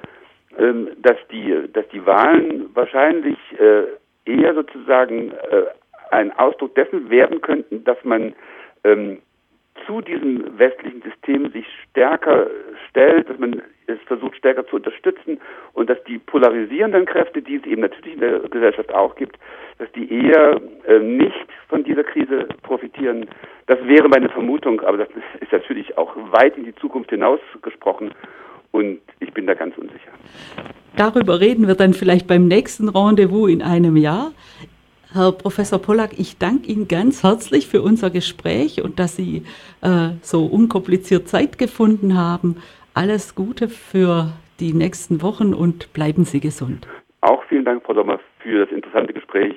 ähm, dass die, dass die Wahlen wahrscheinlich äh, eher sozusagen äh, ein Ausdruck dessen werden könnten, dass man ähm, zu diesem westlichen System sich stärker stellt, dass man es versucht stärker zu unterstützen und dass die polarisierenden Kräfte, die es eben natürlich in der Gesellschaft auch gibt, dass die eher äh, nicht von dieser Krise profitieren. Das wäre meine Vermutung, aber das ist natürlich auch weit in die Zukunft hinaus gesprochen und ich bin da ganz unsicher. Darüber reden wir dann vielleicht beim nächsten Rendezvous in einem Jahr. Herr Professor Pollack, ich danke Ihnen ganz herzlich für unser Gespräch und dass Sie äh, so unkompliziert Zeit gefunden haben. alles Gute für die nächsten Wochen und bleiben Sie gesund. Auch vielen Dank, Frau Sommer, für das interessante Gespräch.